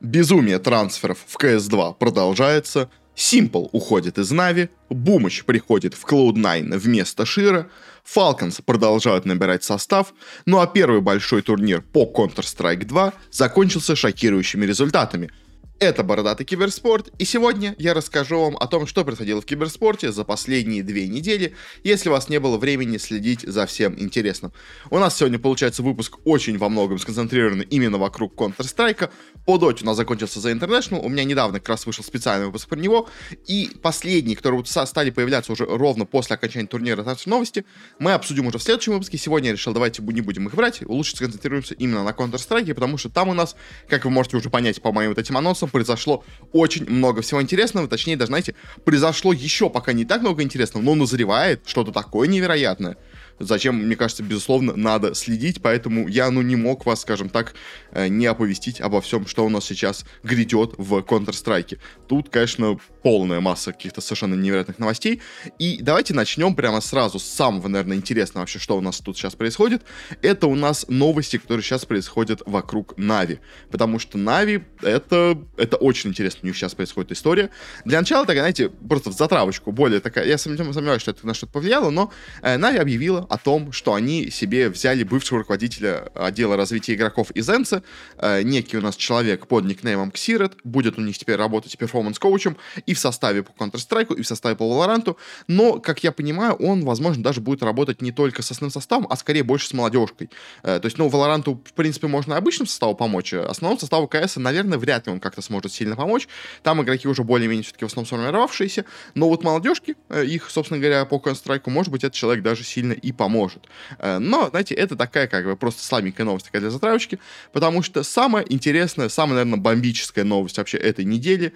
Безумие трансферов в CS2 продолжается. Simple уходит из Нави, Бумыч приходит в Cloud9 вместо Шира, Falcons продолжают набирать состав, ну а первый большой турнир по Counter-Strike 2 закончился шокирующими результатами – это Бородатый Киберспорт, и сегодня я расскажу вам о том, что происходило в киберспорте за последние две недели, если у вас не было времени следить за всем интересным. У нас сегодня получается выпуск очень во многом сконцентрирован именно вокруг Counter-Strike. По доте у нас закончился The International, у меня недавно как раз вышел специальный выпуск про него, и последний, которые стали появляться уже ровно после окончания турнира «Трансфер новости», мы обсудим уже в следующем выпуске. Сегодня я решил, давайте не будем их брать, лучше сконцентрируемся именно на Counter-Strike, потому что там у нас, как вы можете уже понять по моим вот этим анонсам, Джонсом произошло очень много всего интересного, точнее, даже, знаете, произошло еще пока не так много интересного, но назревает что-то такое невероятное зачем, мне кажется, безусловно, надо следить, поэтому я, ну, не мог вас, скажем так, э, не оповестить обо всем, что у нас сейчас грядет в Counter-Strike. Тут, конечно, полная масса каких-то совершенно невероятных новостей, и давайте начнем прямо сразу с самого, наверное, интересного вообще, что у нас тут сейчас происходит. Это у нас новости, которые сейчас происходят вокруг Нави, потому что Нави это, это очень интересно, у них сейчас происходит история. Для начала, так, знаете, просто в затравочку, более такая, я сомневаюсь, что это на что-то повлияло, но э, Нави объявила о том, что они себе взяли бывшего руководителя отдела развития игроков из Энса, э, некий у нас человек под никнеймом Ксирет, будет у них теперь работать перформанс-коучем и в составе по Counter-Strike, и в составе по Valorant, но, как я понимаю, он, возможно, даже будет работать не только с основным составом, а скорее больше с молодежкой. Э, то есть, ну, Valorant, в принципе, можно обычным составу помочь, а основному составу КС, наверное, вряд ли он как-то сможет сильно помочь. Там игроки уже более-менее все-таки в основном сформировавшиеся, но вот молодежки, э, их, собственно говоря, по Counter-Strike, может быть, этот человек даже сильно и поможет. Э, но, знаете, это такая как бы просто слабенькая новость такая для затравочки, потому что самая интересная, самая, наверное, бомбическая новость вообще этой недели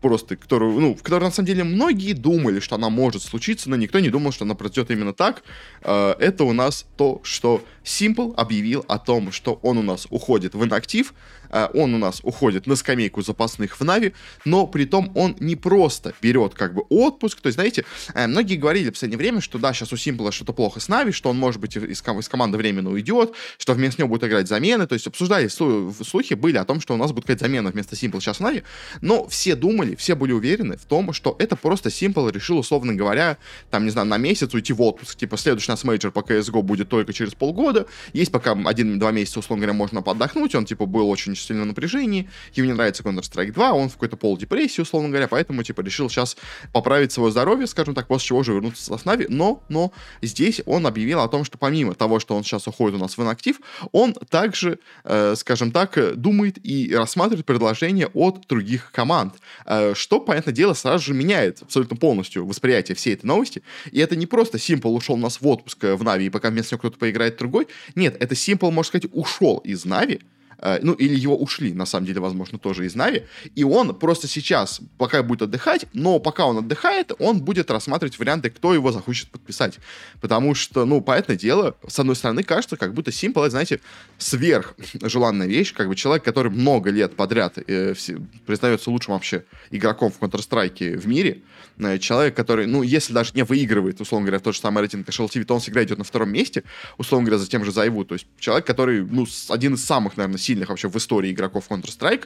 просто, которую, ну, в которой на самом деле многие думали, что она может случиться, но никто не думал, что она произойдет именно так. Э, это у нас то, что Simple объявил о том, что он у нас уходит в инактив, э, он у нас уходит на скамейку запасных в Нави, но при том он не просто берет как бы отпуск, то есть, знаете, э, многие говорили в последнее время, что да, сейчас у Simple что-то плохо с NaVi, что он, может быть, из, ком- из команды временно уйдет, что вместо него будет играть замены, то есть обсуждали, слухи были о том, что у нас будет какая-то замена вместо Simple сейчас в NaVi, но все думали, все были уверены в том, что это просто Simple решил, условно говоря, там, не знаю, на месяц уйти в отпуск, типа, следующий нас мейджор по CSGO будет только через полгода, есть пока один-два месяца, условно говоря, можно подохнуть, он, типа, был очень сильно в напряжении, ему не нравится Counter-Strike 2, он в какой-то полудепрессии, условно говоря, поэтому, типа, решил сейчас поправить свое здоровье, скажем так, после чего же вернуться в NaVi, но, но здесь он объявил о том, что помимо того, что он сейчас уходит у нас в инактив, он также, э, скажем так, думает и рассматривает предложения от других команд, э, что, понятное дело, сразу же меняет абсолютно полностью восприятие всей этой новости. И это не просто Simple ушел у нас в отпуск э, в NaVi, и пока вместо него кто-то поиграет другой. Нет, это Simple, можно сказать, ушел из NaVi, Э, ну, или его ушли, на самом деле, возможно, тоже из NaVi, и он просто сейчас, пока будет отдыхать, но пока он отдыхает, он будет рассматривать варианты, кто его захочет подписать, потому что, ну, понятное дело, с одной стороны, кажется, как будто Simple, знаете, сверх желанная вещь, как бы человек, который много лет подряд э, все, признается лучшим вообще игроком в Counter-Strike в мире, э, человек, который, ну, если даже не выигрывает, условно говоря, тот же самый рейтинг HLTV, то он всегда идет на втором месте, условно говоря, за тем же Зайву, то есть человек, который, ну, один из самых, наверное, сильных вообще в истории игроков Counter-Strike,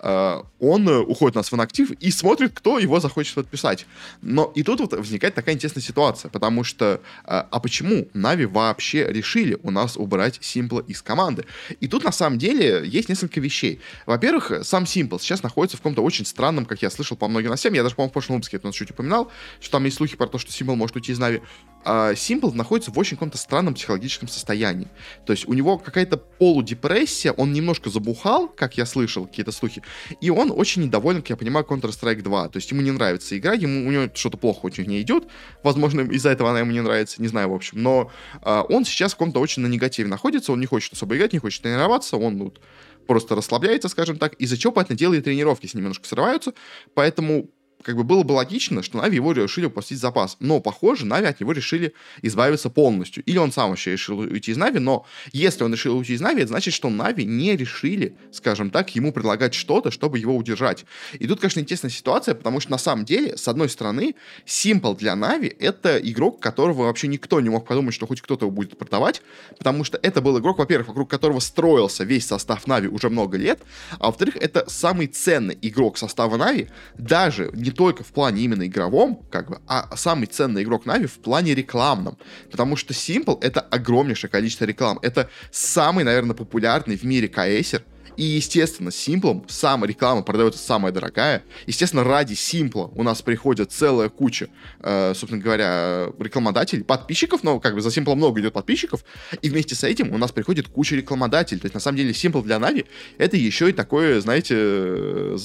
он э, уходит у нас в инактив и смотрит, кто его захочет подписать. Но и тут вот возникает такая интересная ситуация, потому что, э, а почему Нави вообще решили у нас убрать Симпла из команды? И тут на самом деле есть несколько вещей. Во-первых, сам Simple сейчас находится в каком-то очень странном, как я слышал по многим новостям, я даже, по-моему, в прошлом выпуске это чуть упоминал, что там есть слухи про то, что Simple может уйти из Нави. А Simple находится в очень каком-то странном психологическом состоянии. То есть у него какая-то полудепрессия, он немножко забухал, как я слышал, какие-то слухи, и он очень недоволен, как я понимаю, Counter-Strike 2. То есть ему не нравится игра, ему, у него что-то плохо очень в ней идет. Возможно, из-за этого она ему не нравится, не знаю, в общем. Но э, он сейчас в каком-то очень на негативе находится, он не хочет особо играть, не хочет тренироваться, он вот, просто расслабляется, скажем так, из-за чего, дело, и тренировки с ним немножко срываются, поэтому как бы было бы логично, что Нави его решили упустить запас. Но, похоже, Нави от него решили избавиться полностью. Или он сам вообще решил уйти из NaVi, но если он решил уйти из NaVi, это значит, что NaVi не решили, скажем так, ему предлагать что-то, чтобы его удержать. И тут, конечно, интересная ситуация, потому что на самом деле, с одной стороны, Simple для NaVi — это игрок, которого вообще никто не мог подумать, что хоть кто-то его будет продавать, потому что это был игрок, во-первых, вокруг которого строился весь состав NaVi уже много лет, а во-вторых, это самый ценный игрок состава NaVi, даже не только в плане именно игровом, как бы, а самый ценный игрок NaVi в плане рекламном. Потому что Simple — это огромнейшее количество реклам. Это самый, наверное, популярный в мире каэсер. И, естественно, Симплом сама реклама продается самая дорогая. Естественно, ради Симпла у нас приходит целая куча, э, собственно говоря, рекламодателей, подписчиков, но как бы за Симплом много идет подписчиков, и вместе с этим у нас приходит куча рекламодателей. То есть, на самом деле, Симпл для Нави это еще и такое, знаете, э,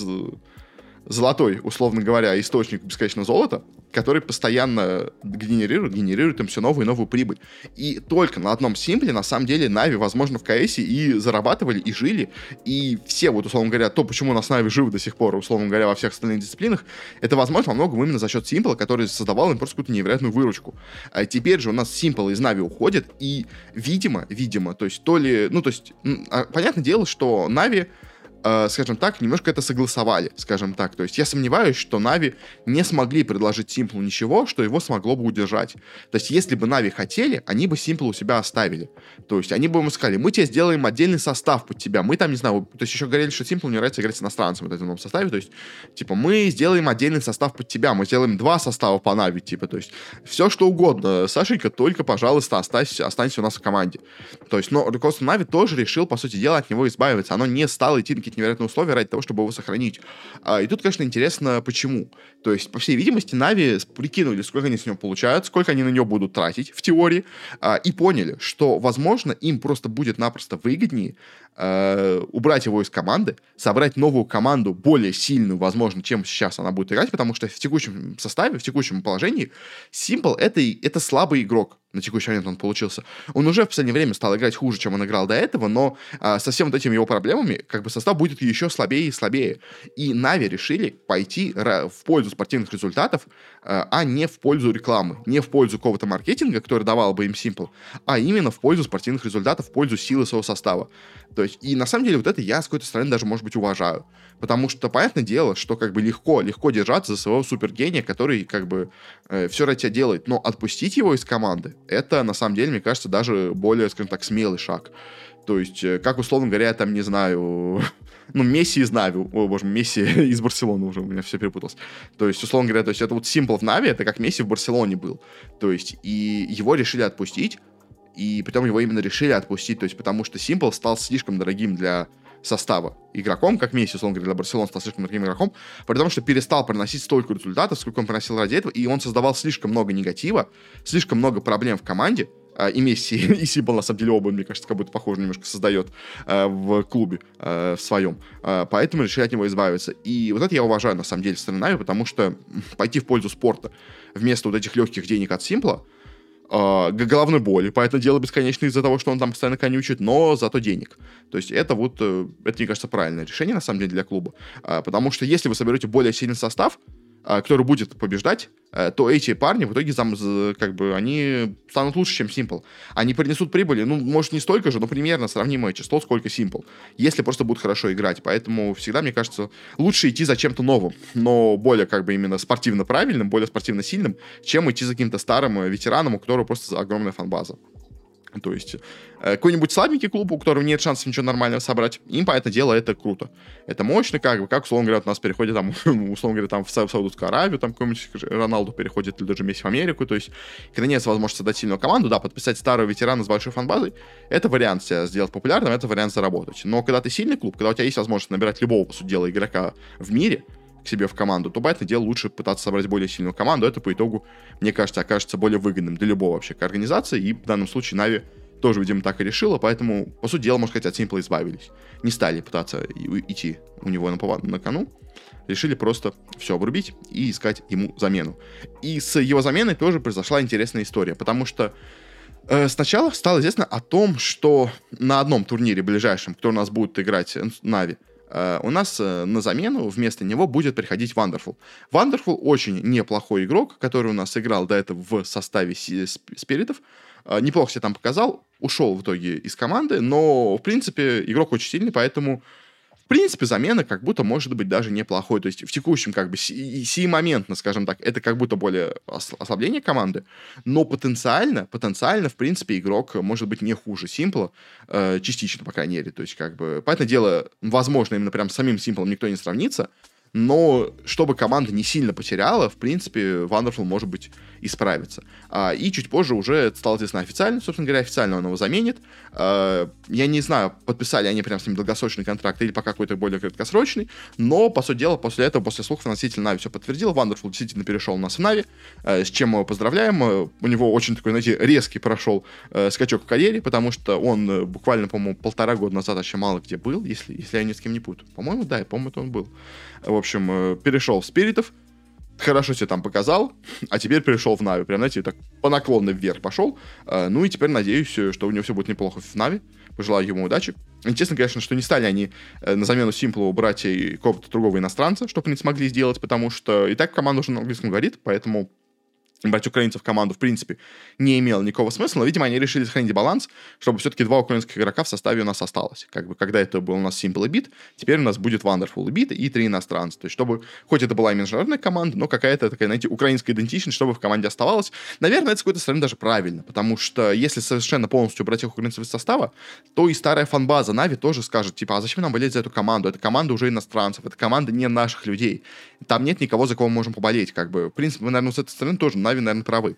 золотой, условно говоря, источник бесконечного золота, который постоянно генерирует, генерирует им все новую и новую прибыль. И только на одном симпле, на самом деле, NaVi, возможно, в CS и зарабатывали, и жили, и все, вот, условно говоря, то, почему у нас NaVi живы до сих пор, условно говоря, во всех остальных дисциплинах, это, возможно, во многом именно за счет симпла, который создавал им просто какую-то невероятную выручку. А теперь же у нас симпл из NaVi уходит, и, видимо, видимо, то есть то ли, ну, то есть, а, понятное дело, что NaVi э, скажем так, немножко это согласовали, скажем так. То есть я сомневаюсь, что NaVi не смогли предложить Симплу ничего, что его смогло бы удержать. То есть если бы Нави хотели, они бы Симпла у себя оставили. То есть они бы ему сказали, мы тебе сделаем отдельный состав под тебя. Мы там, не знаю, то есть еще говорили, что Симплу не нравится играть с иностранцами в этом составе. То есть, типа, мы сделаем отдельный состав под тебя, мы сделаем два состава по Нави, типа, то есть все что угодно. Сашенька, только, пожалуйста, останься, останься у нас в команде. То есть, но руководство Нави тоже решил, по сути дела, от него избавиться. Оно не стало идти на какие-то невероятные условия ради того, чтобы его сохранить. А, и тут, конечно, интересно, почему. То есть, по всей видимости, Нави прикинули, сколько они с него получают, сколько они на него будут тратить в теории, а, и поняли, что, возможно, им просто будет напросто выгоднее э, убрать его из команды, собрать новую команду, более сильную, возможно, чем сейчас она будет играть, потому что в текущем составе, в текущем положении Simple это, это слабый игрок. На текущий момент он получился. Он уже в последнее время стал играть хуже, чем он играл до этого, но а, со всеми вот этими его проблемами, как бы состав будет еще слабее и слабее. И Нави решили пойти в пользу спортивных результатов, а, а не в пользу рекламы, не в пользу какого-то маркетинга, который давал бы им Simple, а именно в пользу спортивных результатов, в пользу силы своего состава. То есть, и на самом деле вот это я с какой-то стороны даже, может быть, уважаю. Потому что, понятное дело, что как бы легко, легко держаться за своего супергения, который как бы э, все ради тебя делает. Но отпустить его из команды, это на самом деле, мне кажется, даже более, скажем так, смелый шаг. То есть, э, как условно говоря, я там, не знаю, ну, Месси из Нави, о боже, Месси из Барселоны уже, у меня все перепуталось. То есть, условно говоря, то есть это вот Simple в Нави, это как Месси в Барселоне был. То есть, и его решили отпустить, и потом его именно решили отпустить, то есть потому что Simple стал слишком дорогим для состава игроком, как Месси, условно говоря, для Барселоны стал слишком дорогим игроком, потому что перестал приносить столько результатов, сколько он приносил ради этого, и он создавал слишком много негатива, слишком много проблем в команде, а, и Месси, и Симпл, на самом деле, оба, мне кажется, как будто похоже немножко создает э, в клубе э, в своем. Поэтому решили от него избавиться. И вот это я уважаю, на самом деле, стороны потому что пойти в пользу спорта вместо вот этих легких денег от Симпла, э, головной боли, поэтому дело бесконечно из-за того, что он там постоянно конючит, но зато денег. То есть это вот, э, это, мне кажется, правильное решение, на самом деле, для клуба. Э, потому что если вы соберете более сильный состав, который будет побеждать, Э, то эти парни в итоге там, как бы, они станут лучше, чем Simple. Они принесут прибыли, ну, может, не столько же, но примерно сравнимое число, сколько Simple. Если просто будут хорошо играть. Поэтому всегда, мне кажется, лучше идти за чем-то новым, но более, как бы, именно спортивно правильным, более спортивно сильным, чем идти за каким-то старым э, ветераном, у которого просто огромная фанбаза. То есть какой-нибудь слабенький клуб, у которого нет шансов ничего нормального собрать, им, по это дело, это круто. Это мощно, как бы, как, условно говоря, у нас переходит, там, условно говоря, там, в Саудовскую Аравию, там, какой-нибудь Роналду переходит, или даже Месси в Америку, то есть, когда нет возможности создать сильную команду, да, подписать старого ветерана с большой фан-базой, это вариант себя сделать популярным, это вариант заработать. Но когда ты сильный клуб, когда у тебя есть возможность набирать любого, по сути дела, игрока в мире, к себе в команду, то, понятное дело, лучше пытаться собрать более сильную команду. Это, по итогу, мне кажется, окажется более выгодным для любого вообще организации. И в данном случае Нави тоже, видимо, так и решила, поэтому, по сути дела, можно сказать, от Simple избавились. Не стали пытаться идти у него на, повод... на кону, решили просто все обрубить и искать ему замену. И с его заменой тоже произошла интересная история, потому что э, сначала стало известно о том, что на одном турнире ближайшем, кто у нас будет играть Нави, э, у нас э, на замену вместо него будет приходить Wonderful. Wonderful очень неплохой игрок, который у нас играл до этого в составе спиритов. Э, неплохо себя там показал, ушел в итоге из команды, но, в принципе, игрок очень сильный, поэтому принципе, замена как будто может быть даже неплохой. То есть в текущем, как бы, си моментно, скажем так, это как будто более ослабление команды, но потенциально, потенциально, в принципе, игрок может быть не хуже Симпла, э, частично, по крайней мере. То есть, как бы, понятное дело, возможно, именно прям с самим Симплом никто не сравнится, но чтобы команда не сильно потеряла, в принципе, Wonderful, может быть, исправится. А, и чуть позже уже стало известно официально, собственно говоря, официально он его заменит. А, я не знаю, подписали они прям с ним долгосрочный контракт или пока какой-то более краткосрочный, но, по сути дела, после этого, после слухов, носитель Нави все подтвердил, Wonderful действительно перешел в Нави, а, с чем мы его поздравляем. У него очень такой, знаете, резкий прошел а, скачок в карьере, потому что он э, буквально, по-моему, полтора года назад еще мало где был, если, если я ни с кем не путаю. По-моему, да, я помню, это он был. В общем, э, перешел в Спиритов, хорошо себе там показал, а теперь перешел в Нави. Прям, знаете, так по наклонной вверх пошел. Э, ну и теперь надеюсь, э, что у него все будет неплохо в Нави. Пожелаю ему удачи. Интересно, конечно, что не стали они на замену Симплу брать и какого-то другого иностранца, чтобы не смогли сделать, потому что и так команда уже на английском говорит, поэтому брать украинцев в команду, в принципе, не имело никакого смысла, но, видимо, они решили сохранить баланс, чтобы все-таки два украинских игрока в составе у нас осталось. Как бы, когда это был у нас Simple Beat, теперь у нас будет Wonderful Beat и три иностранца. То есть, чтобы, хоть это была и международная команда, но какая-то такая, знаете, украинская идентичность, чтобы в команде оставалось. Наверное, это с какой-то стороны даже правильно, потому что если совершенно полностью убрать их украинцев из состава, то и старая фанбаза Нави тоже скажет, типа, а зачем нам болеть за эту команду? Это команда уже иностранцев, это команда не наших людей. Там нет никого, за кого мы можем поболеть, как бы. В принципе, наверное, с этой стороны тоже Нави, наверное, правы.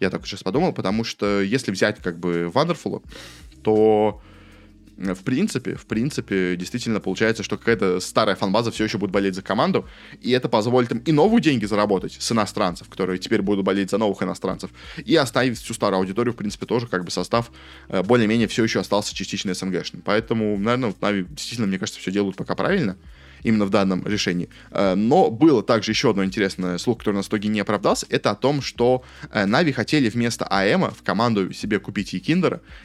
Я только сейчас подумал, потому что если взять как бы Wonderful, то э, в принципе, в принципе, действительно получается, что какая-то старая фанбаза все еще будет болеть за команду, и это позволит им и новые деньги заработать с иностранцев, которые теперь будут болеть за новых иностранцев, и оставить всю старую аудиторию, в принципе, тоже как бы состав э, более-менее все еще остался частично СНГшным. Поэтому, наверное, в Нави действительно, мне кажется, все делают пока правильно именно в данном решении. Э, но было также еще одно интересное слух, который на итоге не оправдался, это о том, что NaVi э, хотели вместо iM а в команду себе купить и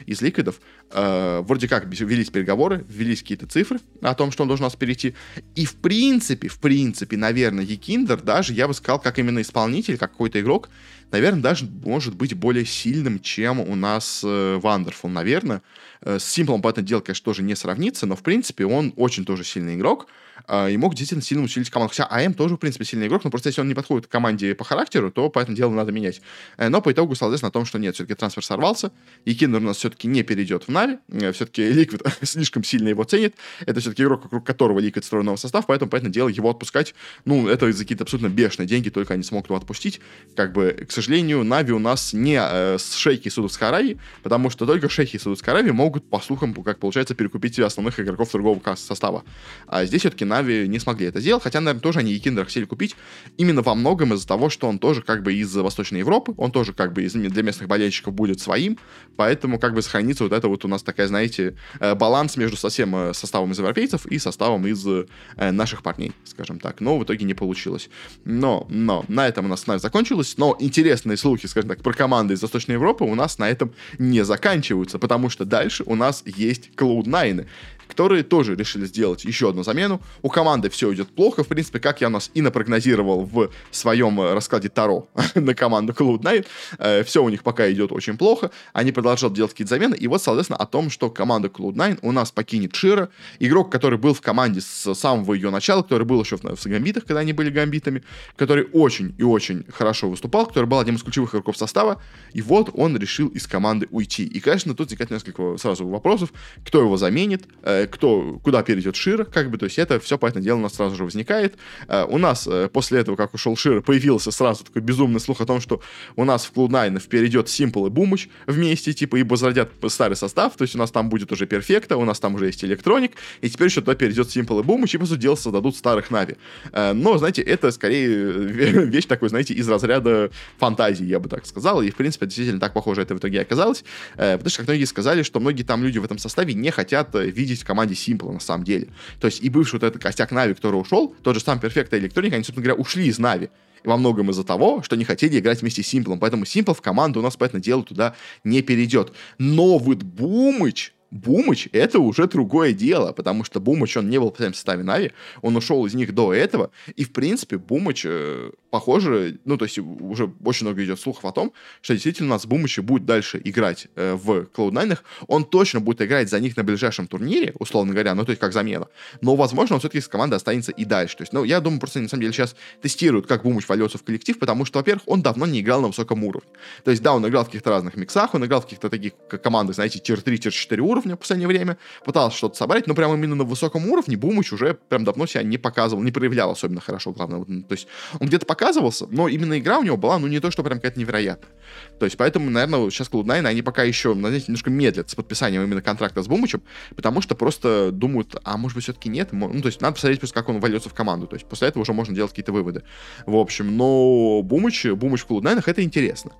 из Liquid ов. Э, вроде как велись переговоры, ввелись какие-то цифры о том, что он должен у нас перейти. И в принципе, в принципе, наверное, YEKINDAR даже, я бы сказал, как именно исполнитель, как какой-то игрок, наверное, даже может быть более сильным, чем у нас w0nderful, наверное. С Симплом, понятное дело, конечно, тоже не сравнится, но, в принципе, он очень тоже сильный игрок. А, и мог действительно сильно усилить команду. Хотя iM тоже, в принципе, сильный игрок, но просто если он не подходит к команде по характеру, то понятное дело надо менять. Э, но по итогу известно о том, что нет, все-таки трансфер сорвался, YEKINDAR у нас все-таки не перейдет в NaVi, э, все-таки Liquid слишком сильно его ценит, это все-таки игрок, вокруг которого Liquid строил новый состав, поэтому, понятное дело, его отпускать, ну, это за какие-то абсолютно бешеные деньги, только они смогут его отпустить. Как бы, к сожалению, NaVi у нас не э, шейхи Саудовской Аравии, потому что только шейхи Саудовской Аравии могут, по слухам, как получается, перекупить основных игроков другого состава. А здесь все-таки NaVi не смогли это сделал, хотя, наверное, тоже они YEKINDAR а хотели купить именно во многом из-за того, что он тоже как бы из Восточной Европы, он тоже как бы из, для местных болельщиков будет своим, поэтому как бы сохранится вот это вот у нас такая, знаете, э, баланс между совсем э, составом из европейцев и составом из э, наших парней, скажем так, но в итоге не получилось. Но, но, на этом у нас снайп закончилось, но интересные слухи, скажем так, про команды из Восточной Европы у нас на этом не заканчиваются, потому что дальше у нас есть Cloud9 которые тоже решили сделать еще одну замену. У команды все идет плохо, в принципе, как я у нас и напрогнозировал в своем э, раскладе Таро на команду Cloud9. Э, все у них пока идет очень плохо, они продолжают делать какие-то замены, и вот, соответственно, о том, что команда Cloud9 у нас покинет Шира, игрок, который был в команде с самого ее начала, который был еще в, в Гамбитах, когда они были Гамбитами, который очень и очень хорошо выступал, который был одним из ключевых игроков состава, и вот он решил из команды уйти. И, конечно, тут возникает несколько сразу вопросов, кто его заменит, э, кто, куда перейдет Шир, как бы, то есть это все, понятное дело, у нас сразу же возникает. Э, у нас э, после этого, как ушел Шир, появился сразу такой безумный слух о том, что у нас в Cloud9 перейдет Simple и Бумыч вместе, типа, и возродят старый состав, то есть у нас там будет уже Перфекта, у нас там уже есть Электроник, и теперь еще туда перейдет Simple и Бумыч, и, по сути дела, создадут старых Нави. Э, но, знаете, это скорее вещь такой, знаете, из разряда фантазии, я бы так сказал, и, в принципе, действительно так похоже это в итоге оказалось, потому что, как многие сказали, что многие там люди в этом составе не хотят видеть команде Simple на самом деле. То есть и бывший вот этот костяк NaVi, который ушел, тот же сам и Electronic, они, собственно говоря, ушли из NaVi. Во многом из-за того, что не хотели играть вместе с Симплом. Поэтому Симпл в команду у нас, понятное дело туда не перейдет. Но вот Бумыч, Бумыч — это уже другое дело, потому что Бумыч, он не был в составе NaVi, он ушел из них до этого, и, в принципе, Бумыч, э, похоже, ну, то есть уже очень много идет слухов о том, что действительно у нас Бумыч будет дальше играть э, в Cloud9, он точно будет играть за них на ближайшем турнире, условно говоря, ну, то есть как замена, но, возможно, он все-таки с командой останется и дальше, то есть, ну, я думаю, просто, на самом деле, сейчас тестируют, как Бумыч вольется в коллектив, потому что, во-первых, он давно не играл на высоком уровне, то есть, да, он играл в каких-то разных миксах, он играл в каких-то таких командах, знаете, tier-3, tier-4 уровня в последнее время, пытался что-то собрать, но прямо именно на высоком уровне Бумыч уже прям давно себя не показывал, не проявлял особенно хорошо, главное. То есть он где-то показывался, но именно игра у него была, ну, не то, что прям какая-то невероятная. То есть поэтому, наверное, сейчас Cloud9, они пока еще, знаете, немножко медлят с подписанием именно контракта с Бумычем, потому что просто думают, а может быть все-таки нет? Ну, то есть надо посмотреть просто, как он вольется в команду. То есть после этого уже можно делать какие-то выводы. В общем, но Бумыч, Бумыч в Cloud9 это интересно.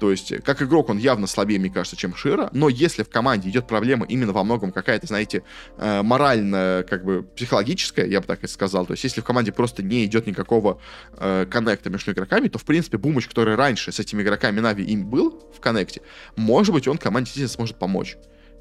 То есть, как игрок он явно слабее, мне кажется, чем Шира, но если в команде идет проблема именно во многом какая-то, знаете, э, морально, как бы, психологическая, я бы так и сказал, то есть, если в команде просто не идет никакого э, коннекта между игроками, то, в принципе, Бумыч, который раньше с этими игроками Нави им был в коннекте, может быть, он команде действительно сможет помочь.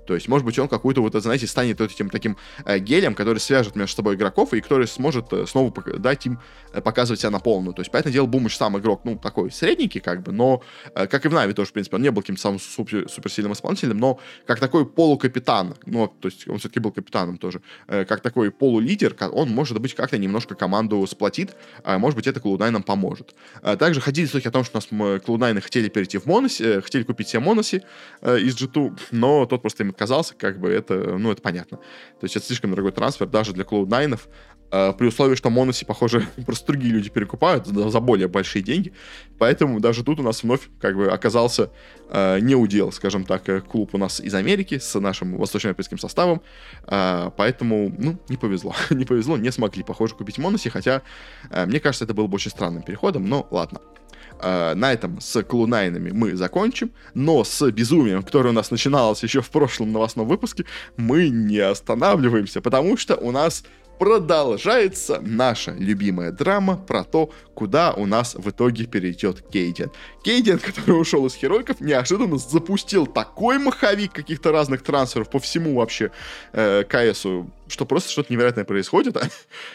То есть, может быть, он какую-то вот, знаете, станет вот этим таким э, гелем, который свяжет между собой игроков и который сможет э, снова дать им э, показывать себя на полную. То есть, поэтому дело Бумыч сам игрок, ну, такой средненький, как бы, но, э, как и в Нави тоже, в принципе, он не был каким-то самым супер, суперсильным исполнителем, но как такой полукапитан, ну, то есть, он все-таки был капитаном тоже, э, как такой полулидер, он, может быть, как-то немножко команду сплотит, а может быть, это Cloud9 нам поможет. Э, также ходили слухи о том, что у нас Cloud9 хотели перейти в Моноси, э, хотели купить себе Моноси э, из G2, но тот просто им отказался, как бы это, ну, это понятно. То есть это слишком дорогой трансфер даже для Cloud9, э, при условии, что Моноси, похоже, просто другие люди перекупают за, за более большие деньги. Поэтому даже тут у нас вновь как бы оказался э, не удел, скажем так, э, клуб у нас из Америки с нашим восточноевропейским составом. Э, поэтому, ну, не повезло. не повезло, не смогли, похоже, купить Моноси, хотя, э, мне кажется, это было бы очень странным переходом, но ладно. Э, на этом с клунайнами мы закончим, но с безумием, которое у нас начиналось еще в прошлом новостном выпуске, мы не останавливаемся, потому что у нас продолжается наша любимая драма про то, куда у нас в итоге перейдет Кейден. Кейден, который ушел из Херойков, неожиданно запустил такой маховик каких-то разных трансферов по всему вообще э, КСу, что просто что-то невероятное происходит.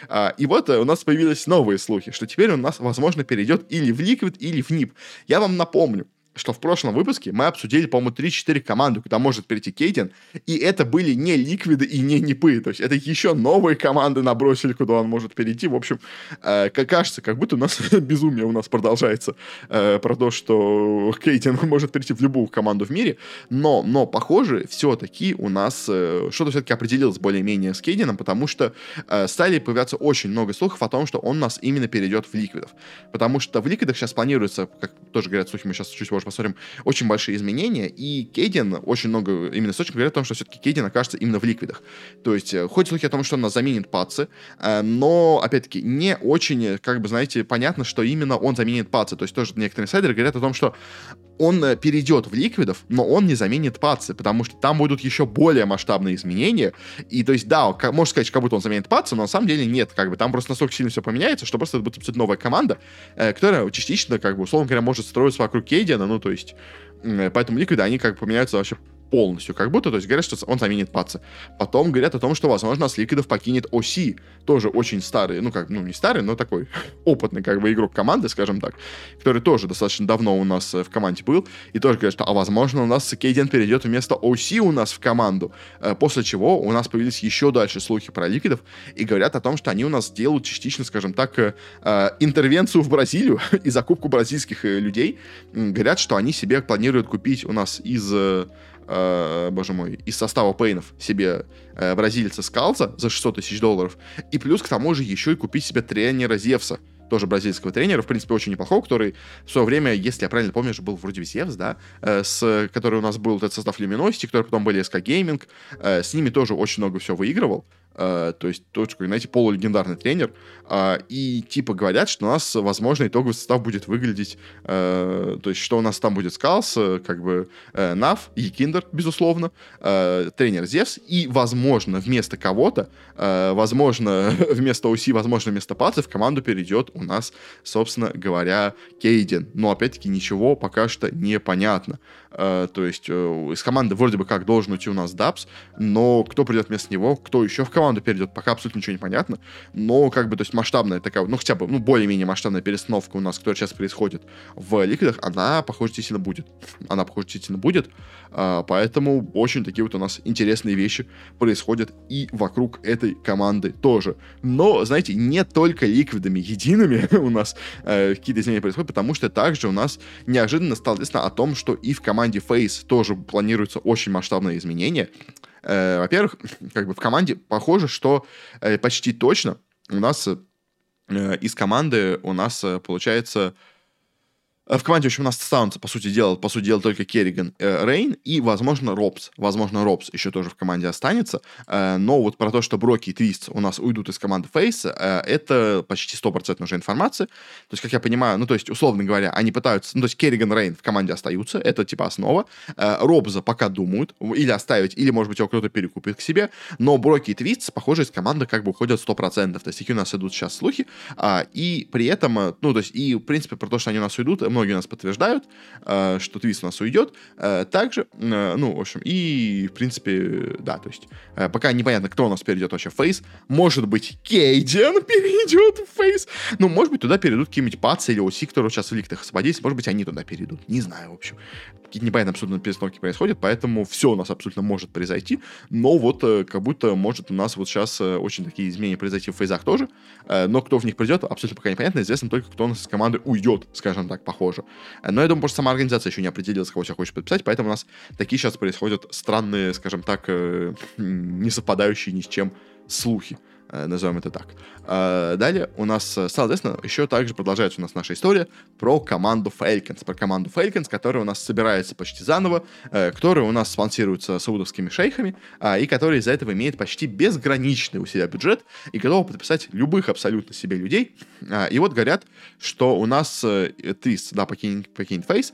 А, и вот э, у нас появились новые слухи, что теперь у нас, возможно, перейдет или в Liquid, или в NIP. Я вам напомню, что в прошлом выпуске мы обсудили, по-моему, 3-4 команды, куда может перейти Кейтин, и это были не ликвиды и не нипы, то есть это еще новые команды набросили, куда он может перейти. В общем, э, кажется, как будто у нас безумие у нас продолжается э, про то, что Кейтин может перейти в любую команду в мире, но, но похоже, все-таки у нас э, что-то все-таки определилось более-менее с Кейтином, потому что э, стали появляться очень много слухов о том, что он у нас именно перейдет в ликвидов, потому что в ликвидах сейчас планируется, как тоже говорят слухи, мы сейчас чуть позже тоже посмотрим, очень большие изменения, и Кейден, очень много именно источников говорят о том, что все-таки Кейден окажется именно в ликвидах. То есть, э, хоть слухи о том, что он нас заменит пацы, э, но, опять-таки, не очень, как бы, знаете, понятно, что именно он заменит пацы. То есть, тоже некоторые инсайдеры говорят о том, что он э, перейдет в ликвидов, но он не заменит пацы, потому что там будут еще более масштабные изменения. И то есть, да, можно сказать, как будто он заменит пацы, но на самом деле нет. Как бы там просто настолько сильно все поменяется, что просто это будет абсолютно новая команда, которая частично, как бы, условно говоря, может строиться вокруг Кейдена, ну, то есть, поэтому ликвиды, они как бы поменяются вообще полностью, как будто, то есть говорят, что он заменит паца. Потом говорят о том, что, возможно, с Ликвидов покинет Оси, тоже очень старый, ну как, ну не старый, но такой опытный как бы игрок команды, скажем так, который тоже достаточно давно у нас э, в команде был, и тоже говорят, что, а возможно, у нас Кейден перейдет вместо Оси у нас в команду, э, после чего у нас появились еще дальше слухи про Ликвидов, и говорят о том, что они у нас делают частично, скажем так, э, интервенцию в Бразилию и закупку бразильских людей. Говорят, что они себе планируют купить у нас из э, боже мой, из состава Пейнов себе э, бразильца Скалза за 600 тысяч долларов, и плюс к тому же еще и купить себе тренера Зевса, тоже бразильского тренера, в принципе, очень неплохого, который в свое время, если я правильно помню, был вроде Зевс, да, э, с, который у нас был этот состав Luminosity, который потом были SK Gaming, с ними тоже очень много всего выигрывал, э, то есть тоже, знаете, полулегендарный тренер, э, и типа говорят, что у нас, возможно, итоговый состав будет выглядеть, э, то есть что у нас там будет Скалс, как бы Нав, Якиндер, безусловно, э, тренер Зевс, и, возможно, вместо кого-то, возможно, вместо УСИ, возможно, вместо Пацы в команду перейдет у нас, собственно говоря, Кейден. Но, опять-таки, ничего пока что не понятно. Э, то есть э, из команды вроде бы как должен уйти у нас Дабс, но кто придет вместо него, кто еще в команду перейдет, пока абсолютно ничего не понятно. Но как бы, то есть масштабная такая, ну хотя бы, ну более-менее масштабная перестановка у нас, которая сейчас происходит в ликвидах, она, похоже, действительно будет. Она, похоже, действительно будет. А, поэтому очень такие вот у нас интересные вещи происходят и вокруг этой команды тоже. Но, знаете, не только ликвидами едиными у нас э, какие-то изменения происходят, потому что также у нас неожиданно стало известно о том, что и в команде Face тоже планируются очень масштабные изменения. Э, во-первых, как бы в команде похоже, что э, почти точно у нас э, из команды у нас э, получается в команде, в общем, у нас останутся, по сути дела, по сути дела, только Керриган, э, Рейн и, возможно, Робс. Возможно, Робс еще тоже в команде останется. Э, но вот про то, что Броки и Твист у нас уйдут из команды Фейс, э, это почти стопроцентная уже информация. То есть, как я понимаю, ну, то есть, условно говоря, они пытаются... Ну, то есть, Керриган, Рейн в команде остаются, это, типа, основа. Э, Робза пока думают или оставить, или, может быть, его кто-то перекупит к себе. Но Броки и Твист, похоже, из команды как бы уходят 100%. То есть, такие у нас идут сейчас слухи. Э, и при этом, э, ну, то есть, и, в принципе, про то, что они у нас уйдут, многие у нас подтверждают, э, что Твист у нас уйдет. Э, также, э, ну, в общем, и, в принципе, да, то есть, пока непонятно, кто у нас перейдет вообще в Фейс. Может быть, Кейден перейдет в Фейс. Ну, может быть, туда перейдут какие-нибудь Пацы или Оси, которые сейчас в ликтах освободились. Может быть, они туда перейдут. Не знаю, в общем. Какие-то непонятные абсолютно перестановки происходят, поэтому все у нас абсолютно может произойти. Но вот как будто может у нас вот сейчас очень такие изменения произойти в фейзах тоже. Но кто в них придет, абсолютно пока непонятно. Известно только, кто у нас из команды уйдет, скажем так, похоже. Но я думаю, просто сама организация еще не определилась, кого себя хочет подписать, поэтому у нас такие сейчас происходят странные, скажем так, э, не совпадающие ни с чем слухи. Э, назовем это так. Э, далее у нас, э, соответственно, еще также продолжается у нас наша история про команду Falcons, про команду Falcons, которая у нас собирается почти заново, которая у нас спонсируется саудовскими шейхами, и которая из-за этого имеет почти безграничный у себя бюджет и готова подписать любых абсолютно себе людей. И вот говорят, что у нас Твист, да, покинет, покинет Фейс,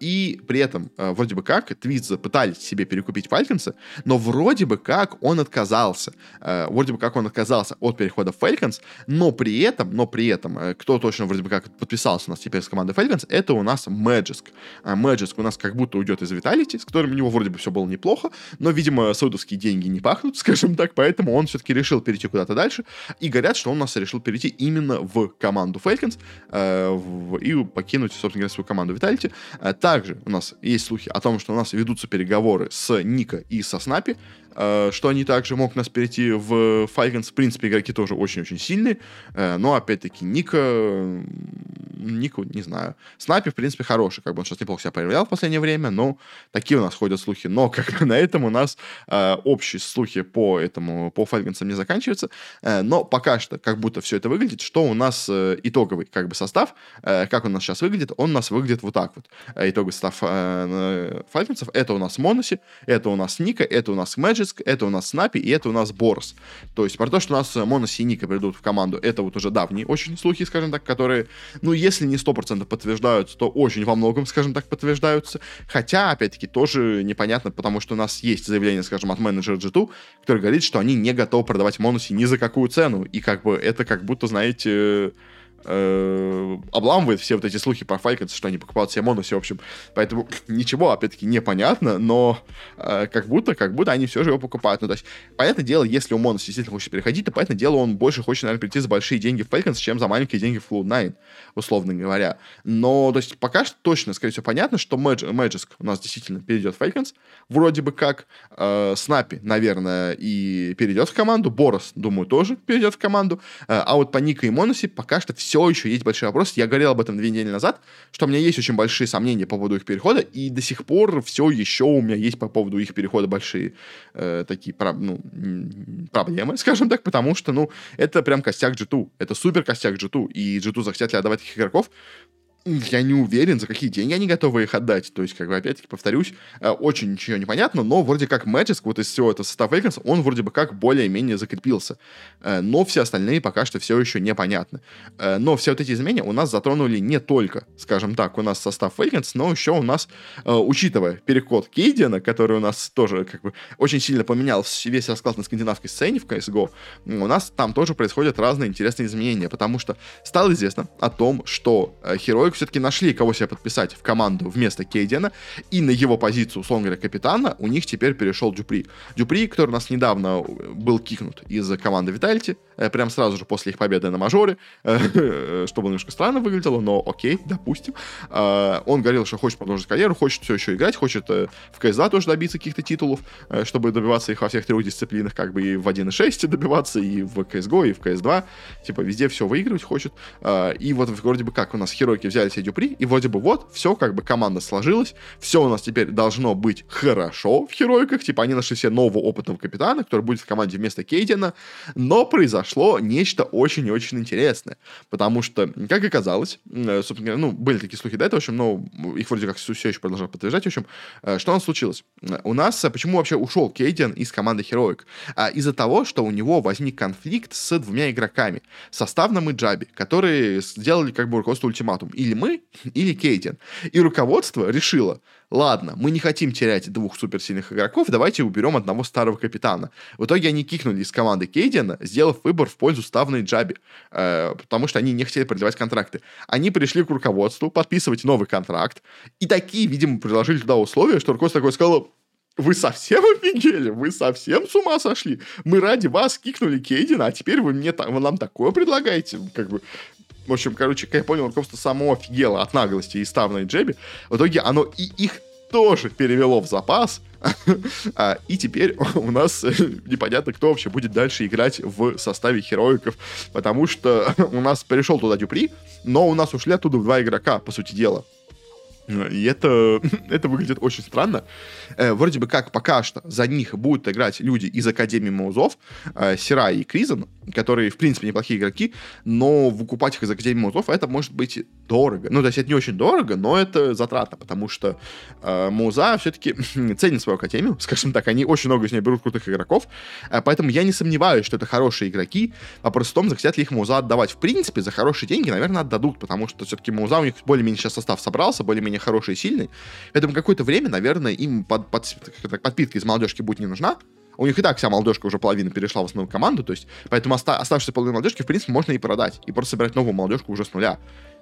и при этом вроде бы как Твист пытались себе перекупить Falcons, но вроде бы как он отказался. Вроде бы как он отказался от перехода в Falcons, но при этом, но при этом, э, кто точно вроде бы как подписался у нас теперь с командой Falcons, это у нас Magisk. А Magisk у нас как будто уйдет из Vitality, с которым у него вроде бы все было неплохо, но, видимо, саудовские деньги не пахнут, скажем так, поэтому он все-таки решил перейти куда-то дальше, и говорят, что он у нас решил перейти именно в команду Falcons э, в, и покинуть, собственно говоря, свою команду Vitality. Э, также у нас есть слухи о том, что у нас ведутся переговоры с Ника и со Снапи, что они также могут нас перейти в Falcons. В принципе, игроки тоже очень-очень сильные. Э, но, опять-таки, Ника... Нику, не знаю. Снайпер, в принципе, хороший. Как бы он сейчас неплохо себя проявлял в последнее время, но такие у нас ходят слухи. Но, как бы, на этом у нас э, общие слухи по этому, по Falcons не заканчиваются. Э, но пока что, как будто все это выглядит, что у нас э, итоговый, как бы, состав, э, как он у нас сейчас выглядит, он у нас выглядит вот так вот. Э, итоговый состав э, Falcons, это у нас Моноси, это у нас Ника, это у нас Magisk, это у нас Снапи и это у нас Борс. То есть про то, что у нас Монос и Ника придут в команду, это вот уже давние очень слухи, скажем так, которые, ну, если не 100% подтверждаются, то очень во многом, скажем так, подтверждаются. Хотя, опять-таки, тоже непонятно, потому что у нас есть заявление, скажем, от менеджера G2, который говорит, что они не готовы продавать Моноси ни за какую цену. И как бы это как будто, знаете, э, обламывает все вот эти слухи про Falcons, что они покупают себе Монуси, в общем. Поэтому ничего, опять-таки, непонятно, но э, как будто, как будто они все же его покупают. Ну, то есть, понятное дело, если у Монуси действительно хочет переходить, то, понятное дело, он больше хочет, наверное, прийти за большие деньги в Falcons, чем за маленькие деньги в Cloud9, условно говоря. Но, то есть, пока что точно, скорее всего, понятно, что Mag- Magisk у нас действительно перейдет в Falcons, вроде бы как. Э, Снапи, наверное, и перейдет в команду. Борос, думаю, тоже перейдет в команду. Э, а вот по Ника и Моноси пока что все все еще есть большой вопрос. Я говорил об этом две недели назад, что у меня есть очень большие сомнения по поводу их перехода, и до сих пор все еще у меня есть по поводу их перехода большие э, такие ну, проблемы, скажем так, потому что, ну, это прям костяк G2. Это супер костяк G2, и G2 захотят ли отдавать их игроков, я не уверен, за какие деньги они готовы их отдать. То есть, как бы, опять-таки, повторюсь, э, очень ничего не понятно, но вроде как Magisk, вот из всего этого состава Falcons, он вроде бы как более-менее закрепился. Э, но все остальные пока что все еще непонятны. Э, но все вот эти изменения у нас затронули не только, скажем так, у нас состав Falcons, но еще у нас, учитывая переход cadiaN а, который у нас тоже как бы очень сильно поменял весь расклад на скандинавской сцене в CSGO, у нас там тоже происходят разные интересные изменения, потому что стало известно о том, что Heroic Героик все-таки нашли, кого себе подписать в команду вместо Кейдена, и на его позицию, условно говоря, капитана у них теперь перешел Дюпри. Дюпри, который у нас недавно был кикнут из команды Витальти, э, прям сразу же после их победы на мажоре, э, чтобы немножко странно выглядело, но окей, допустим. Э, он говорил, что хочет продолжить карьеру, хочет все еще играть, хочет в КС-2 тоже добиться каких-то титулов, чтобы добиваться их во всех трех дисциплинах, как бы и в 1.6 добиваться, и в CSGO, и в CS2, типа везде все выигрывать хочет. И вот вроде бы как у нас херойки взяли взяли себе Дюпри, и вроде бы вот, все, как бы команда сложилась, все у нас теперь должно быть хорошо в Херойках, типа они нашли себе нового опытного капитана, который будет в команде вместо Кейдена, но произошло нечто очень и очень интересное, потому что, как оказалось, э, собственно ну, были такие слухи до этого, в общем, но их вроде как все еще продолжают подтверждать, в общем, э, что у нас случилось? У нас, э, почему вообще ушел Кейден из команды Heroic? А, из-за того, что у него возник конфликт с двумя игроками, составным и Джаби, которые сделали как бы руководство ультиматум. Или или мы, или Кейтин. И руководство решило, ладно, мы не хотим терять двух суперсильных игроков, давайте уберем одного старого капитана. В итоге они кикнули из команды Кейдена, сделав выбор в пользу ставной Джаби, э, потому что они не хотели продлевать контракты. Они пришли к руководству подписывать новый контракт, и такие, видимо, предложили туда условия, что руководство такое сказало, вы совсем офигели? Вы совсем с ума сошли? Мы ради вас кикнули Кейдина, а теперь вы мне вы нам такое предлагаете? Как бы, в общем, короче, как я понял, руководство само офигело от наглости и ставной джеби. В итоге оно и их тоже перевело в запас, а, и теперь у нас непонятно, кто вообще будет дальше играть в составе хероиков, потому что у нас перешел туда Дюпри, но у нас ушли оттуда два игрока, по сути дела. И это, это выглядит очень странно. Э, вроде бы как пока что за них будут играть люди из Академии Маузов, э, Сира и Кризен, которые, в принципе, неплохие игроки, но выкупать их из Академии Маузов это может быть дорого. Ну, то есть это не очень дорого, но это затратно, потому что э, Мауза все-таки ценит свою Академию, скажем так, они очень много из нее берут крутых игроков, э, поэтому я не сомневаюсь, что это хорошие игроки, вопрос в том, захотят ли их Мауза отдавать. В принципе, за хорошие деньги, наверное, отдадут, потому что все-таки Мауза у них более-менее сейчас состав собрался, более-менее хороший и сильный. Поэтому какое-то время, наверное, им под, под, подпитка из молодежки будет не нужна. У них и так вся молодежка уже половина перешла в основную команду, то есть, поэтому оста- оставшуюся половину молодежки, в принципе, можно и продать, и просто собирать новую молодежку уже с нуля.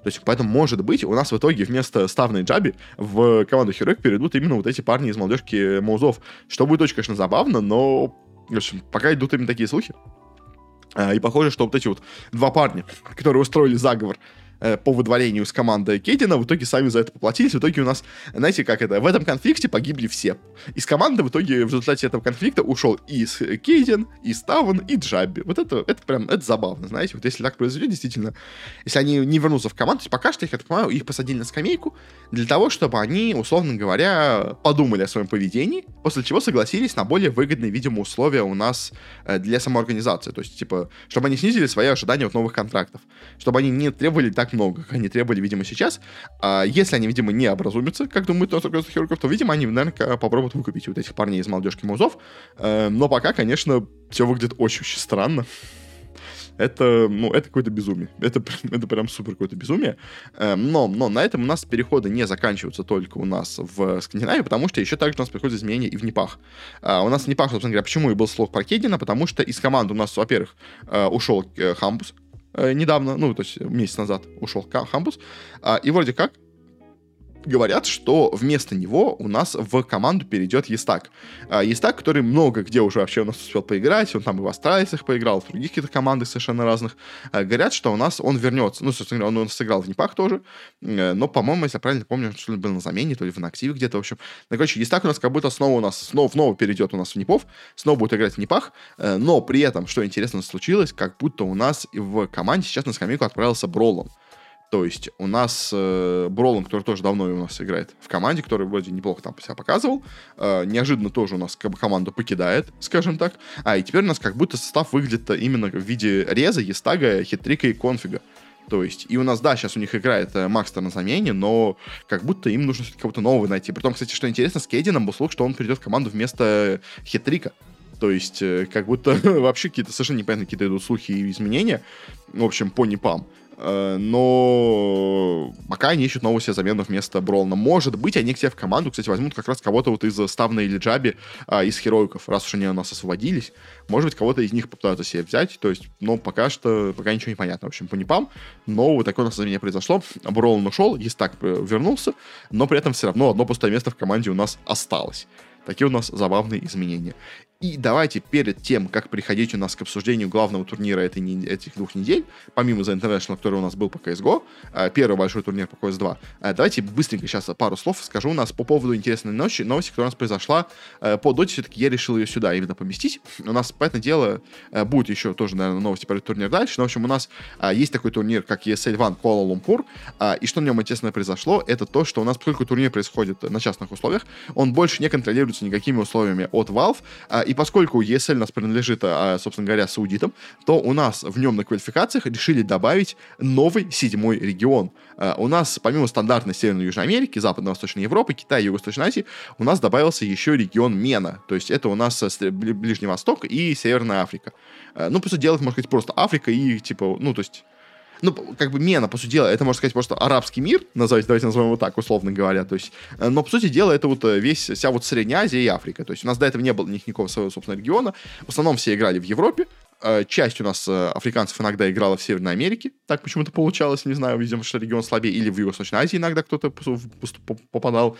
То есть, поэтому, может быть, у нас в итоге вместо ставной Джаби в команду Херойк перейдут именно вот эти парни из молодежки Маузов. Что будет очень, конечно, забавно, но, в общем, пока идут именно такие слухи. А, и похоже, что вот эти вот два парня, которые устроили заговор по выдворению с команды Кейдена, в итоге сами за это поплатились. В итоге у нас, знаете, как это, в этом конфликте погибли все. Из команды в итоге в результате этого конфликта ушел и Кейден, и Ставан, и Джабби. Вот это, это прям, это забавно, знаете, вот если так произойдет, действительно, если они не вернутся в команду, то есть пока что, я так понимаю, их посадили на скамейку для того, чтобы они, условно говоря, подумали о своем поведении, после чего согласились на более выгодные, видимо, условия у нас э, для самоорганизации. То есть, типа, чтобы они снизили свои ожидания от новых контрактов, чтобы они не требовали так так много, как они требовали, видимо, сейчас. А если они, видимо, не образумятся, как думают Носоргазных хирургов, то, видимо, они, наверное, попробуют выкупить вот этих парней из молодежки Музов. Э, но пока, конечно, все выглядит очень-очень странно. Это, ну, это какое-то безумие. Это, это прям супер какое-то безумие. Э, но, но на этом у нас переходы не заканчиваются только у нас в Скандинавии, потому что еще также у нас приходят изменения и в Непах. А, у нас в Непах, собственно говоря, почему и был слог про Кедина, потому что из команды у нас, во-первых, э, ушел Хамбус, э, недавно, ну, то есть месяц назад ушел Хамбус, а, и вроде как говорят, что вместо него у нас в команду перейдет Естак. А, Естак, который много где уже вообще у нас успел поиграть, он там и в Астралисах поиграл, в других каких-то командах совершенно разных. А, говорят, что у нас он вернется. Ну, собственно говоря, он, он сыграл в Непах тоже, э, но, по-моему, если я правильно помню, что ли был на замене, то ли в активе где-то, в общем. Ну, короче, Естак у нас как будто снова у нас, снова, снова перейдет у нас в Непов, снова будет играть в Непах, э, но при этом, что интересно случилось, как будто у нас в команде сейчас на скамейку отправился Бролон. То есть у нас э, Бролан, который тоже давно у нас играет в команде, который вроде неплохо там себя показывал, э, неожиданно тоже у нас как бы команду покидает, скажем так. А и теперь у нас как будто состав выглядит именно в виде реза, естага, хитрика и конфига. То есть, и у нас, да, сейчас у них играет э, Макстер на замене, но как будто им нужно кого-то нового найти. Притом, кстати, что интересно, с Кедином был слух, что он придет в команду вместо Хитрика. То есть, э, как будто вообще какие-то совершенно непонятные какие-то идут слухи и изменения. В общем, по непам. Э, но пока они ищут новую себе замену вместо Бролна. Может быть, они к себе в команду, кстати, возьмут как раз кого-то вот из Ставна или Джаби, а, из Хероиков, раз уж они у нас освободились. Может быть, кого-то из них попытаются себе взять. То есть, но пока что, пока ничего не понятно. В общем, по непам. Но вот такое у нас замене произошло. Бролн ушел, Естак э, вернулся, но при этом все равно одно пустое место в команде у нас осталось. Такие у нас забавные изменения. И давайте перед тем, как приходить у нас к обсуждению главного турнира этой, этих двух недель, помимо The International, который у нас был по CSGO, э, первый большой турнир по CS2, э, давайте быстренько сейчас пару слов скажу у нас по поводу интересной новости, новости которая у нас произошла э, по доте, все-таки я решил ее сюда именно поместить. У нас, по этому дело, будет еще тоже, наверное, новости про турнир дальше, но, в общем, у нас есть такой турнир, как ESL One Kuala-Lumpur, и что на нем, интересно, произошло, это то, что у нас, поскольку турнир происходит на частных условиях, он больше не контролируется никакими условиями от Valve, и поскольку ESL нас принадлежит, а, собственно говоря, саудитам, то у нас в нем на квалификациях решили добавить новый седьмой регион. А, у нас, помимо стандартной Северной Южной Америки, Западно-Восточной Европы, Китая Юго-Восточной Азии, у нас добавился еще регион Мена. То есть это у нас э, Ближний Восток и Северная Африка. А, ну, по сути дела, это, можно сказать, просто Африка и, типа, ну, то есть ну, как бы Мена, по сути дела, это, можно сказать, просто арабский мир, назовите, давайте назовем его так, условно говоря, то есть, э, но, по сути дела, это вот э, весь, вся вот Средняя Азия и Африка, то есть у нас до этого не было никакого своего собственного региона, в основном все играли в Европе, э, часть у нас африканцев иногда играла в Северной Америке, так почему-то получалось, не знаю, видимо, что регион слабее, или в Юго-Восточной Азии иногда кто-то попадал,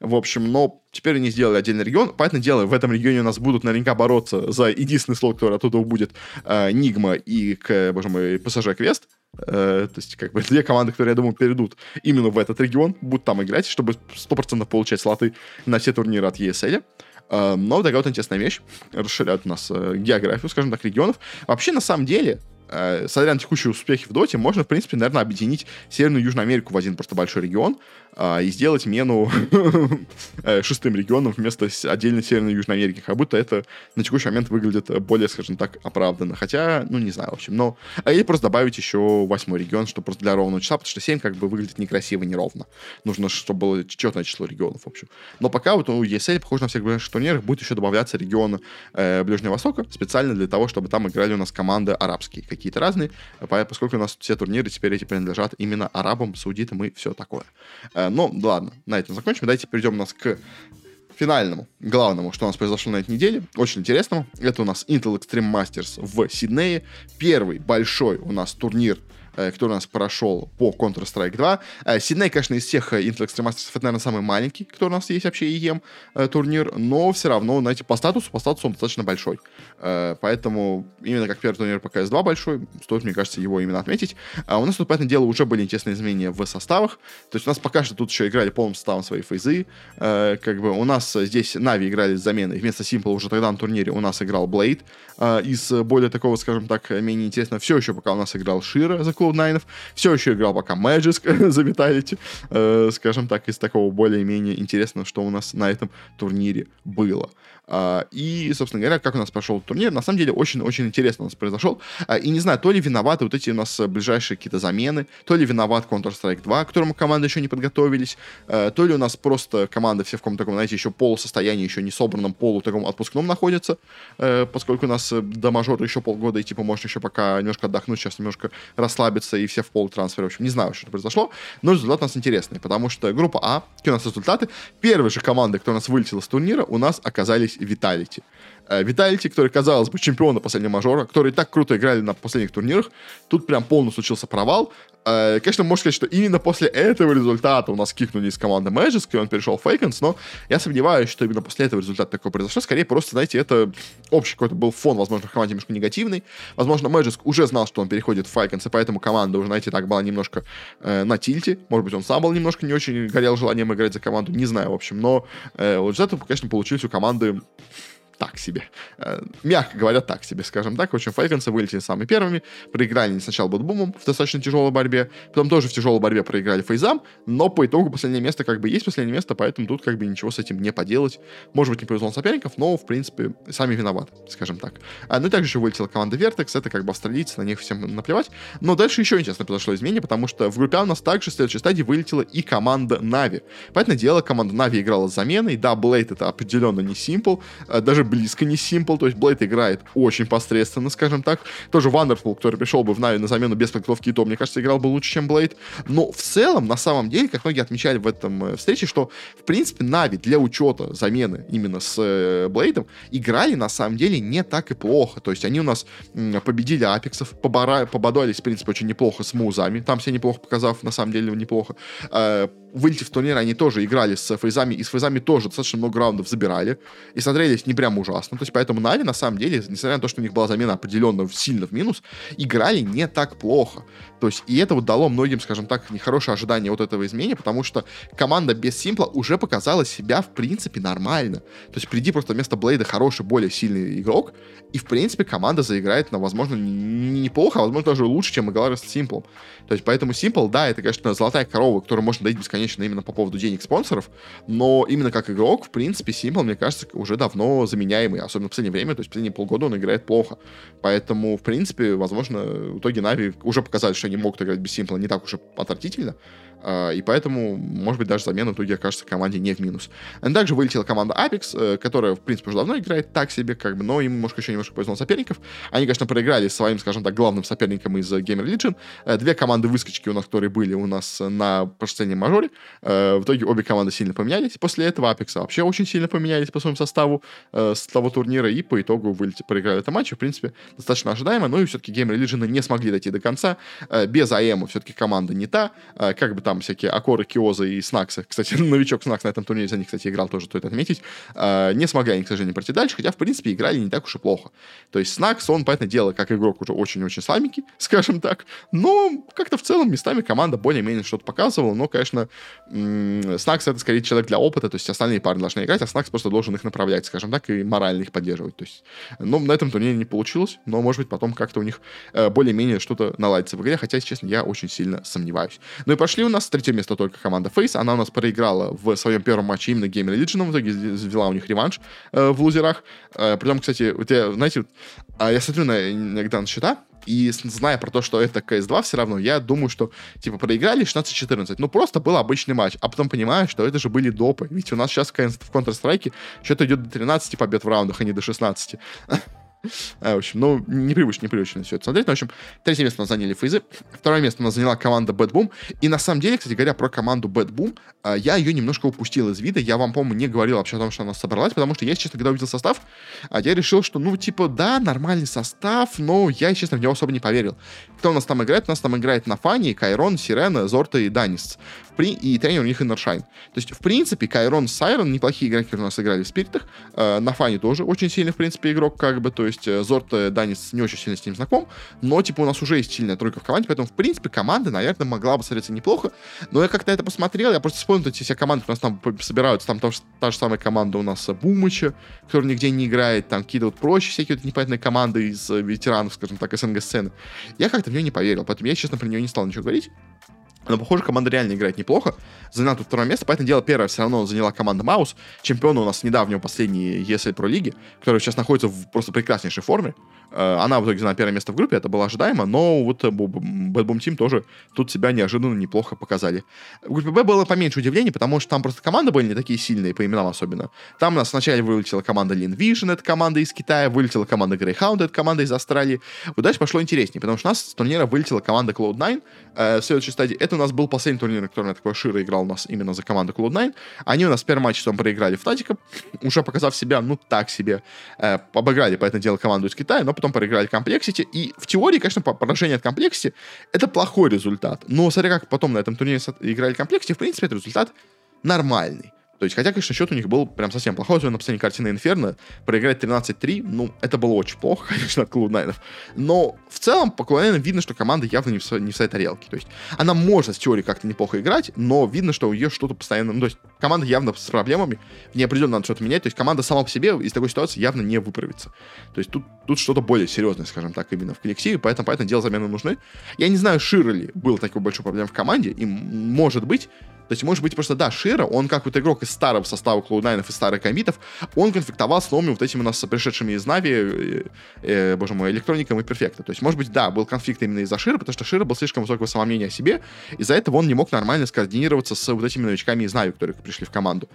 в общем, но теперь они сделали отдельный регион. Понятное дело, в этом регионе у нас будут наверняка бороться за единственный слот, который оттуда будет э, Нигма и, к, боже мой, ПСЖ Квест. Э, то есть, как бы, две команды, которые, я думаю, перейдут именно в этот регион, будут там играть, чтобы 100% получать слоты на все турниры от ESL. Uh, но такая вот интересная вещь. Расширяют у нас uh, географию, скажем так, регионов. Вообще, на самом деле, э, смотря на текущие успехи в Доте, можно, в принципе, наверное, объединить Северную и Южную Америку в один просто большой регион э, и сделать Мену э, шестым регионом вместо отдельной Северной и Южной Америки. Как будто это на текущий момент выглядит более, скажем так, оправданно. Хотя, ну, не знаю, в общем. Но... А или просто добавить еще восьмой регион, что просто для ровного числа, потому что 7 как бы выглядит некрасиво, неровно. Нужно, чтобы было четное число регионов, в общем. Но пока вот у ESL, похоже на всех ближайших турнирах, будет еще добавляться регион э, Ближнего Востока, специально для того, чтобы там играли у нас команды арабские какие-то разные, поскольку у нас все турниры теперь эти принадлежат именно арабам, саудитам и все такое. Э, но, ладно, на этом закончим. Давайте перейдем у нас к финальному, главному, что у нас произошло на этой неделе, очень интересному. Это у нас Intel Extreme Masters в Сиднее. Первый большой у нас турнир Э, который у нас прошел по Counter-Strike 2. Э, Сидней, конечно, из всех э, Intel Extreme Masters, это, наверное, самый маленький, который у нас есть вообще EM турнир, но все равно, знаете, по статусу, по статусу он достаточно большой. Поэтому именно как первый турнир по CS2 большой, стоит, мне кажется, его именно отметить. А у нас тут, понятное дело, уже были интересные изменения в составах. То есть у нас пока что тут еще играли полным составом свои фейзы. Как бы у нас здесь Нави играли с заменой. Вместо Simple уже тогда на турнире у нас играл Blade. Из более такого, скажем так, менее интересного. Все еще пока у нас играл Шира за клуб Cloud9. Все еще играл пока Magic за Vitality, э, скажем так, из такого более-менее интересного, что у нас на этом турнире было. А, и, собственно говоря, как у нас прошел турнир, на самом деле очень-очень интересно у нас произошел. А, и не знаю, то ли виноваты вот эти у нас ближайшие какие-то замены, то ли виноват Counter-Strike 2, к которому команды еще не подготовились, а, то ли у нас просто команда все в каком-то таком, знаете, еще полусостоянии, еще не собранном, полу таком отпускном находится, поскольку у нас до мажора еще полгода, и типа можно еще пока немножко отдохнуть, сейчас немножко расслабиться, и все в полутрансфере. В общем, не знаю, что произошло, но результат у нас интересный, потому что группа А, какие у нас результаты, первые же команды, кто у нас вылетела с турнира, у нас оказались Vitality. Э, Vitality, который, казалось бы, чемпиона последнего мажора, которые так круто играли на последних турнирах, тут прям полностью случился провал. Э, конечно, можно сказать, что именно после этого результата у нас кикнули из команды Magisk, и он перешел в Falcons, но я сомневаюсь, что именно после этого результат такой произошел. Скорее, просто, знаете, это общий какой-то был фон, возможно, в команде немножко негативный. Возможно, Magisk уже знал, что он переходит в Falcons, и поэтому команда уже, знаете, так была немножко э, на тильте. Может быть, он сам был немножко не очень горел желанием играть за команду, не знаю, в общем. Но э, вот из этого, конечно, получились у команды так себе. Э, мягко говоря, так себе, скажем так. В общем, Фальконсы вылетели самыми первыми, проиграли не сначала Бэтбумом в достаточно тяжелой борьбе, потом тоже в тяжелой борьбе проиграли Фейзам, но по итогу последнее место как бы есть последнее место, поэтому тут как бы ничего с этим не поделать. Может быть, не повезло соперников, но, в принципе, сами виноваты, скажем так. А, ну и также еще вылетела команда Vertex, это как бы австралийцы, на них всем наплевать. Но дальше еще интересно произошло изменение, потому что в группе А у нас также в следующей стадии вылетела и команда Navi. Понятное дело, команда Navi играла с заменой, да, Blade это определенно не Simple, а, даже близко не Simple, то есть Blade играет очень посредственно, скажем так. Тот же Wonderful, который пришел бы в Navi на замену без подготовки и то, мне кажется, играл бы лучше, чем Blade. Но в целом, на самом деле, как многие отмечали в этом э, встрече, что, в принципе, Navi для учета замены именно с э, Blade ом играли, на самом деле, не так и плохо. То есть они у нас победили Апексов, поборолись, в принципе, очень неплохо с Музами, там все неплохо показав, на самом деле, неплохо. Выйти в турнир они тоже играли с фейзами, и с фейзами тоже достаточно много раундов забирали, и смотрелись не прям ужасно. То есть поэтому Нави, на самом деле, несмотря на то, что у них была замена определенно сильно в минус, играли не так плохо. То есть и это вот дало многим, скажем так, нехорошее ожидание вот этого изменения, потому что команда без Симпла уже показала себя, в принципе, нормально. То есть приди просто вместо Блейда хороший, более сильный игрок, и, в принципе, команда заиграет, на, возможно, неплохо, а, возможно, даже лучше, чем играла с Симплом. То есть поэтому Simple, да, это, конечно, золотая корова, которую можно доить бесконечно именно по поводу денег спонсоров, но именно как игрок, в принципе, Simple, мне кажется, уже давно заменяемый, особенно в последнее время, то есть в последние полгода он играет плохо. Поэтому, в принципе, возможно, в итоге Нави уже показали, что они могут играть без Simple не так уж и отвратительно, и поэтому, может быть, даже замена в итоге окажется команде не в минус. И также вылетела команда Apex, э, которая, в принципе, уже давно играет так себе, как бы, но им немножко еще немножко повезло соперников. Они, конечно, проиграли своим, скажем так, главным соперником из Gamer Legion. Э, две команды выскочки у нас, которые были у нас на последнем мажоре. Э, в итоге обе команды сильно поменялись. После этого Apex вообще очень сильно поменялись по своему составу с того турнира, и по итогу вылетели, проиграли этот матч. В принципе, достаточно ожидаемо, но и все-таки Gamer Legion не смогли дойти до конца. Без АМ все-таки команда не та. Как бы там всякие Акоры, Киоза и Снаксы, кстати, новичок Снакс на этом турнире за них, кстати, играл тоже, стоит отметить, э, не смогли они, к сожалению, пройти дальше, хотя, в принципе, играли не так уж и плохо. То есть Снакс, он, понятное дело, как игрок уже очень-очень слабенький, скажем так, но как-то в целом местами команда более-менее что-то показывала, но, конечно, Снакс это скорее человек для опыта, то есть остальные парни должны играть, а Снакс просто должен их направлять, скажем так, и морально их поддерживать. То есть, ну, на этом турнире не получилось, но, может быть, потом как-то у них э, более-менее что-то наладится в игре, хотя, если честно, я очень сильно сомневаюсь. Ну и пошли у нас третье место только команда Face. Она у нас проиграла в своем первом матче именно Game Religion. В итоге взяла у них реванш э, в лузерах. Э, притом, кстати, вот я, знаете, э, я смотрю на, иногда на счета, и зная про то, что это CS2, все равно я думаю, что, типа, проиграли 16-14. Ну, просто был обычный матч. А потом понимаю, что это же были допы. Ведь у нас сейчас в Counter-Strike что-то идет до 13 побед в раундах, а не до 16. А, в общем, ну, непривычно, непривычно все это смотреть. Но, в общем, третье место у нас заняли Фейзы. Второе место у нас заняла команда Bad Boom. И на самом деле, кстати говоря, про команду Bad Boom, а, я ее немножко упустил из вида. Я вам, по-моему, не говорил вообще о том, что она собралась, потому что я, честно, когда увидел состав, а, я решил, что, ну, типа, да, нормальный состав, но я, честно, в него особо не поверил. Кто у нас там играет? У нас там играет Нафани, Кайрон, Сирена, Зорта и Данис. И тренер у них Иннершайн. То есть, в принципе, Кайрон, Сайрон неплохие игроки, у нас играли в спиритах. Нафани тоже очень сильный, в принципе, игрок, как бы, то есть э, Зорт э, Данис не очень сильно с ним знаком, но, типа, у нас уже есть сильная тройка в команде, поэтому, в принципе, команда, наверное, могла бы смотреться неплохо, но я как-то это посмотрел, я просто вспомнил эти все команды, у нас там собираются, там та, та же самая команда у нас Бумыча, который нигде не играет, там какие-то вот прочие всякие вот непонятные команды из э, ветеранов, скажем так, СНГ-сцены. Я как-то в нее не поверил, поэтому я, честно, про нее не стал ничего говорить. Но, похоже, команда реально играет неплохо. Заняла тут второе место. Поэтому дело первое все равно заняла команда Маус. Чемпиона у нас недавнего последней ESL Pro лиги, которая сейчас находится в просто прекраснейшей форме. Э, она в итоге заняла первое место в группе, это было ожидаемо, но вот э, Bad Boom Team тоже тут себя неожиданно неплохо показали. В группе Б было поменьше удивлений, потому что там просто команды были не такие сильные, по именам особенно. Там у нас сначала вылетела команда Lynn Vision, это команда из Китая, вылетела команда Grayhound, это команда из Австралии. Вот дальше пошло интереснее, потому что у нас с турнира вылетела команда Cloud9 э, в следующей стадии. Это у нас был последний турнир, на котором я такой sh1ro играл у нас именно за команду Cloud9. Они у нас в первом матче там проиграли в Татика, уже показав себя, ну, так себе. Э, обыграли, понятное дело, команду из Китая, но потом проиграли Complexity. И в теории, конечно, поражение от Complexity это плохой результат. Но смотря как потом на этом турнире играли комплексити, в принципе, это результат нормальный. То есть, хотя, конечно, счет у них был прям совсем плохой, особенно на последней картине Инферно. Проиграть 13-3, ну, это было очень плохо, конечно, от Cloud9. Но в целом по Cloud9 видно, что команда явно не в, не в своей тарелке. То есть, она может в теории как-то неплохо играть, но видно, что у нее что-то постоянно... Ну, то есть, команда явно с проблемами, в ней определенно надо что-то менять. То есть, команда сама по себе из такой ситуации явно не выправится. То есть, тут, тут что-то более серьезное, скажем так, именно в коллективе, поэтому, поэтому дело замены нужны. Я не знаю, Широ ли был такой большой проблем в команде, и может быть, то есть, может быть, просто, да, Шира, он как вот игрок из старого состава Cloud9 и старых комитов, он конфликтовал с новыми вот этими у нас пришедшими из Нави, э, э, боже мой, электроником и перфекта. То есть, может быть, да, был конфликт именно из-за Шира, потому что Шира был слишком высокого самомнения о себе, из-за этого он не мог нормально скоординироваться с вот этими новичками из Нави, которые пришли в команду.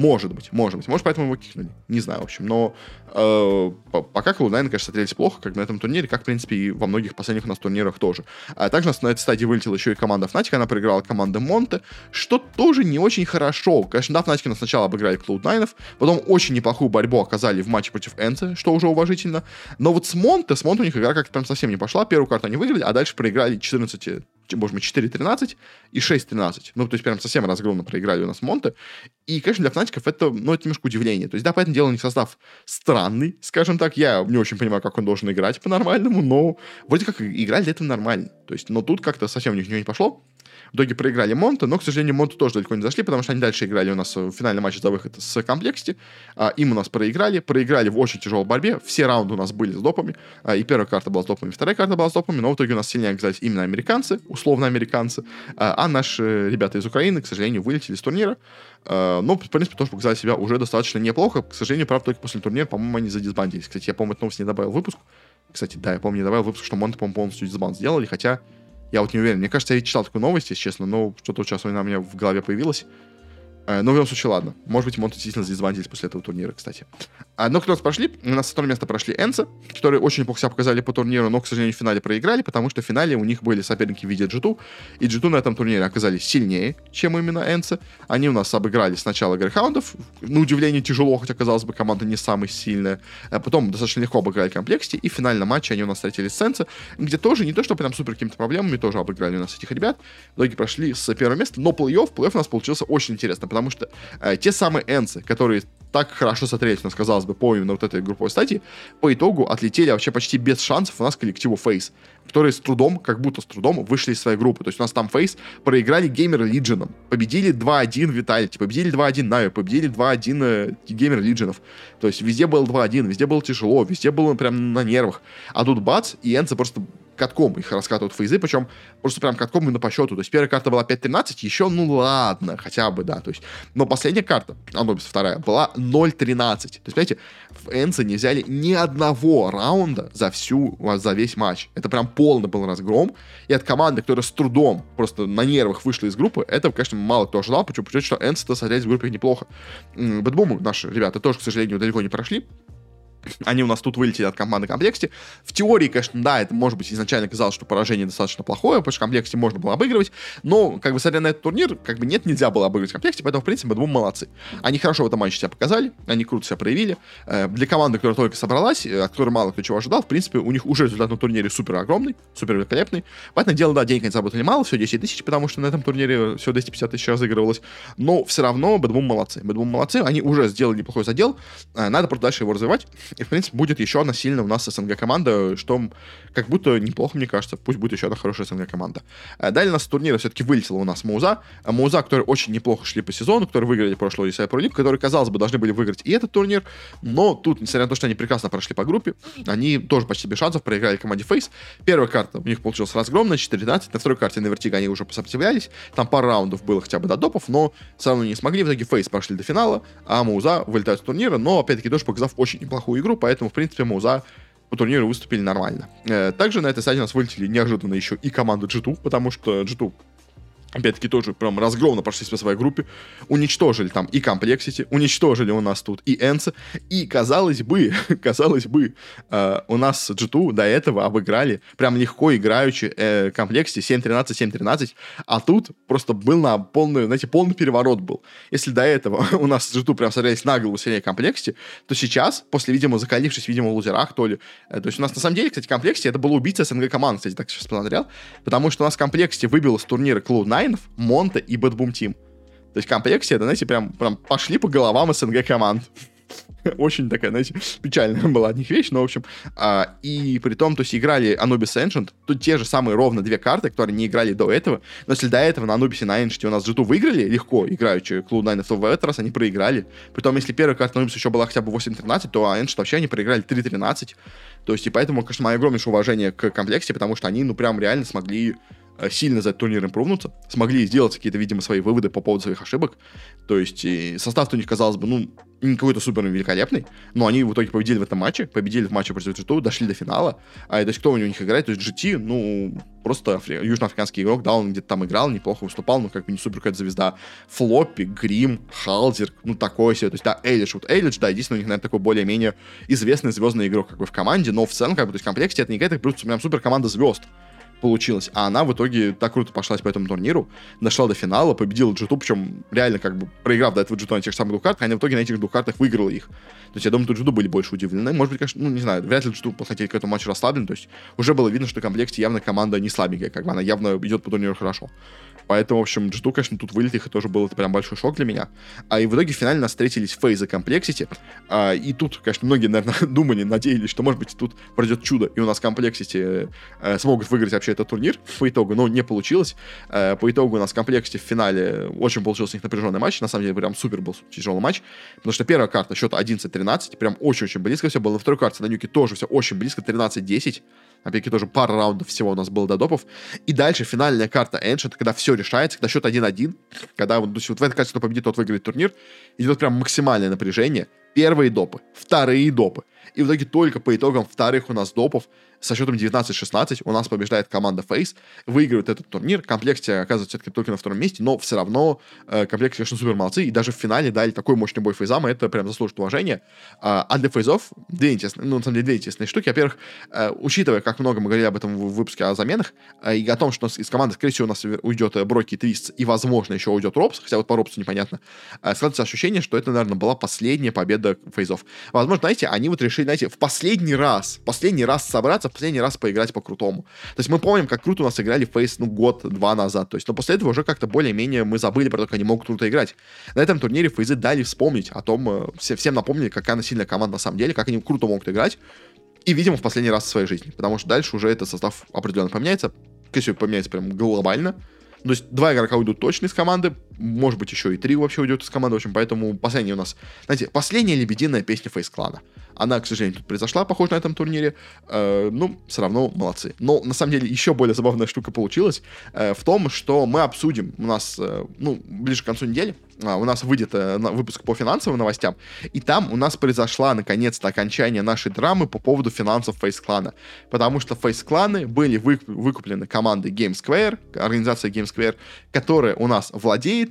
Может быть, может быть. Может, поэтому его кикнули. Не знаю, в общем. Но э, пока Cloud9, конечно, смотрелись плохо, как на этом турнире, как, в принципе, и во многих последних у нас турнирах тоже. А также на этой стадии вылетела еще и команда Fnatic, она проиграла команда Монте, что тоже не очень хорошо. Конечно, да, Fnatic сначала обыграли Cloud9, потом очень неплохую борьбу оказали в матче против Энце, что уже уважительно. Но вот с Монте, с Монте у них игра как-то прям совсем не пошла. Первую карту они выиграли, а дальше проиграли 14 боже мой, 4-13 и 6-13. Ну, то есть прям совсем разгромно проиграли у нас Монте. И, конечно, для Fnatic ов это, ну, это немножко удивление. То есть, да, понятное дело у них состав странный, скажем так. Я не очень понимаю, как он должен играть по-нормальному, но вроде как играли этого нормально. То есть, но тут как-то совсем у них не пошло. В итоге проиграли Монте, но, к сожалению, Монте тоже далеко не зашли, потому что они дальше играли у нас в финальном матче за выход с Complexity. А, им у нас проиграли, проиграли в очень тяжелой борьбе. Все раунды у нас были с допами. А, и первая карта была с допами, вторая карта была с допами, но в итоге у нас сильнее оказались именно американцы, условно американцы. А, а наши ребята из Украины, к сожалению, вылетели с турнира. А, но, в принципе, тоже показали себя уже достаточно неплохо. К сожалению, правда, только после турнира, по-моему, они задисбандились. Кстати, я, помню, эту новость не добавил выпуск. Кстати, да, я помню, не добавил выпуск, что Монте, по-моему, полностью дисбанд сделали, хотя я вот не уверен. Мне кажется, я читал такую новость, если честно, но что-то сейчас она у меня в голове появилось. Э, но в любом случае, ладно. Может быть, Монты действительно задисбандились после этого турнира, кстати. А, но кто нас прошли? У нас второе место прошли Энса, которые очень неплохо себя показали по турниру, но, к сожалению, в финале проиграли, потому что в финале у них были соперники в виде G2, и G2 на этом турнире оказались сильнее, чем именно ENCE. Они у нас обыграли сначала Grayhound ов, на удивление тяжело, хотя, казалось бы, команда не самая сильная. А потом достаточно легко обыграли Complexity, и в финальном матче они у нас встретились с ENCE, где тоже не то, что прям супер какими-то проблемами, тоже обыграли у нас этих ребят. В итоге прошли с первого места, но плей-офф, плей-офф у нас получился очень интересно, потому что э, те самые ENCE, которые так хорошо смотрелись, у нас, казалось бы, по именно вот этой групповой стадии, по итогу отлетели вообще почти без шансов у нас коллективу FaZe, которые с трудом, как будто с трудом, вышли из своей группы. То есть у нас там FaZe проиграли GamerLegion ам, победили 2-1 Vitality, победили 2-1 Navi, победили 2-1 э, GamerLegion ов. То есть везде был 2-1, везде было тяжело, везде было прям на нервах. А тут бац, и ENCE просто катком их раскатывают FaZe, причем просто прям катком именно по счету. То есть первая карта была 5-13, еще, ну ладно, хотя бы, да. То есть, но последняя карта, Anubis вторая, была 0-13. То есть, понимаете, в Энце не взяли ни одного раунда за всю, за весь матч. Это прям полный был разгром. И от команды, которая с трудом просто на нервах вышла из группы, это, конечно, мало кто ожидал, почему? Потому что Энце-то смотрелись в группе неплохо. Бэтбуму наши ребята тоже, к сожалению, далеко не прошли они у нас тут вылетели от команды комплекте. В теории, конечно, да, это, может быть, изначально казалось, что поражение достаточно плохое, потому что комплекте можно было обыгрывать, но, как бы, смотря на этот турнир, как бы нет, нельзя было обыгрывать комплекте, поэтому, в принципе, двум молодцы. Они хорошо в этом матче себя показали, они круто себя проявили. Э, для команды, которая только собралась, э, от которой мало кто чего ожидал, в принципе, у них уже результат на турнире супер огромный, супер великолепный. Поэтому дело, да, денег они заработали мало, всего 10 тысяч, потому что на этом турнире всего 250 тысяч разыгрывалось, но все равно Бэдбум молодцы. Бэдбум молодцы, они уже сделали неплохой задел, э, надо просто дальше его развивать, и, в принципе, будет еще одна сильная у нас СНГ команда, что как будто неплохо, мне кажется. Пусть будет еще одна хорошая СНГ команда. Э, далее у нас с турнира все-таки вылетела у нас Мауза. Э, Мауза, которые очень неплохо шли по сезону, которые выиграли прошлый ESI Pro League, которые, казалось бы, должны были выиграть и этот турнир, но тут, несмотря на то, что они прекрасно прошли по группе, они тоже почти без шансов проиграли команде FaZe. Первая карта у них получилась разгромная, 4-12. На второй карте на Vertigo они уже посопротивлялись. Там пару раундов было хотя бы до допов, но все равно не смогли. В итоге FaZe прошли до финала, а MOUZ вылетают с турнира, но, опять-таки, тоже показав очень неплохую игру, поэтому, в принципе, MOUZ по турниру выступили нормально. Э, также на этой стадии нас вылетели неожиданно еще и команда G2, потому что G2 опять-таки тоже прям разгромно прошлись по своей группе, уничтожили там и Complexity, уничтожили у нас тут и Энса, и казалось бы, казалось бы, э, у нас G2 до этого обыграли прям легко играючи э, Complexity 7-13, 7-13, а тут просто был на полный, знаете, полный переворот был. Если до этого у нас G2 прям сорвались на голову сильнее Complexity, то сейчас, после, видимо, закалившись, видимо, в лузерах, то ли, э, то есть у нас на самом деле, кстати, Complexity это был убийца СНГ команд, кстати, так сейчас посмотрел, потому что у нас Complexity выбил с турнира Cloud9, Монте и Bad Boom Team. То есть комплексе, это, знаете, прям, прям пошли по головам СНГ команд. Очень такая, знаете, печальная была от них вещь, но, в общем, а, и при том, то есть играли Anubis Ancient, тут те же самые ровно две карты, которые не играли до этого, но если до этого на Anubis и на Ancient у нас g выиграли легко, играючи Cloud9, то в этот раз они проиграли. При том, если первая карта Anubis еще была хотя бы 8-13, то Ancient вообще они проиграли 3-13. То есть, и поэтому, конечно, мое огромнейшее уважение к комплекте, потому что они, ну, прям реально смогли сильно за этот турнир импрувнуться, смогли сделать какие-то, видимо, свои выводы по поводу своих ошибок. То есть состав у них, казалось бы, ну, не какой-то супер великолепный, но они в итоге победили в этом матче, победили в матче против GT, дошли до финала. А то есть кто у них играет? То есть GT, ну, просто афри... южноафриканский игрок, да, он где-то там играл, неплохо выступал, но как бы не супер какая-то звезда. Флоппи, Грим, Халзер, ну, такое себе. То есть, да, Эйлидж, вот Эйлидж, да, единственный у них, наверное, такой более-менее известный звездный игрок как бы в команде, но в целом, как бы, то есть, в комплекте это не какая-то прям супер команда звезд получилось. А она в итоге так круто пошлась по этому турниру, дошла до финала, победила Джиту, причем реально как бы проиграв до этого Джиту на тех самых двух картах, она в итоге на этих двух картах выиграла их. То есть я думаю, тут Джиту были больше удивлены. Может быть, конечно, ну не знаю, вряд ли Джиту подходили к этому матчу расслаблен, то есть уже было видно, что в комплекте явно команда не слабенькая, как бы она явно идет по турниру хорошо. Поэтому, в общем, жду, конечно, тут вылет их, и тоже был это прям большой шок для меня. А и в итоге в финале нас встретились FaZe и Complexity. А, и тут, конечно, многие, наверное, думали, надеялись, что, может быть, тут пройдет чудо, и у нас Complexity э, смогут выиграть вообще этот турнир по итогу, но не получилось. Э, по итогу у нас Complexity в финале очень получился у них напряженный матч. На самом деле, прям супер был тяжелый матч. Потому что первая карта счета 11-13, прям очень-очень близко все было. На второй карте на Нюке тоже все очень близко, 13-10. Опять-таки тоже пара раундов всего у нас было до допов. И дальше финальная карта Ancient, когда все решается, когда счет 1-1, когда вот, вот в этой карте кто победит, тот выиграет турнир, идет прям максимальное напряжение. Первые допы, вторые допы. И в итоге только по итогам вторых у нас допов со счетом 19-16 у нас побеждает команда Face, выигрывает этот турнир. Комплекте оказывается все-таки только на втором месте, но все равно э, комплекте, конечно, супер молодцы. И даже в финале дали такой мощный бой фейзам, и это прям заслуживает уважения. А, а для фейзов две интересные, ну, на самом деле, две интересные штуки. Во-первых, э, учитывая, как много мы говорили об этом в выпуске о заменах, э, и о том, что из команды, скорее всего, у нас уйдет э, Броки и Твист, и, возможно, еще уйдет Робс, хотя вот по Робсу непонятно, э, складывается ощущение, что это, наверное, была последняя победа фейзов. Возможно, знаете, они вот решили, знаете, в последний раз, последний раз собраться, в последний раз поиграть по-крутому. То есть мы помним, как круто у нас играли Фейс, ну, год-два назад. То есть, но после этого уже как-то более-менее мы забыли про то, как они могут круто играть. На этом турнире Фейзы дали вспомнить о том, э, все, всем напомнили, какая она сильная команда на самом деле, как они круто могут играть. И, видимо, в последний раз в своей жизни. Потому что дальше уже этот состав определенно поменяется. Скорее поменяется прям глобально. То есть два игрока уйдут точно из команды, может быть, еще и три вообще уйдет из команды, в общем, поэтому последняя у нас, знаете, последняя лебединая песня Фейс Клана. Она, к сожалению, тут произошла, похоже, на этом турнире. Э, ну, все равно молодцы. Но, на самом деле, еще более забавная штука получилась э, в том, что мы обсудим у нас, э, ну, ближе к концу недели, э, у нас выйдет э, выпуск по финансовым новостям, и там у нас произошла, наконец-то, окончание нашей драмы по поводу финансов Фейс-клана. Потому что Фейс-кланы были вы, выкуплены командой Game Square, организация Game Square, которая у нас владеет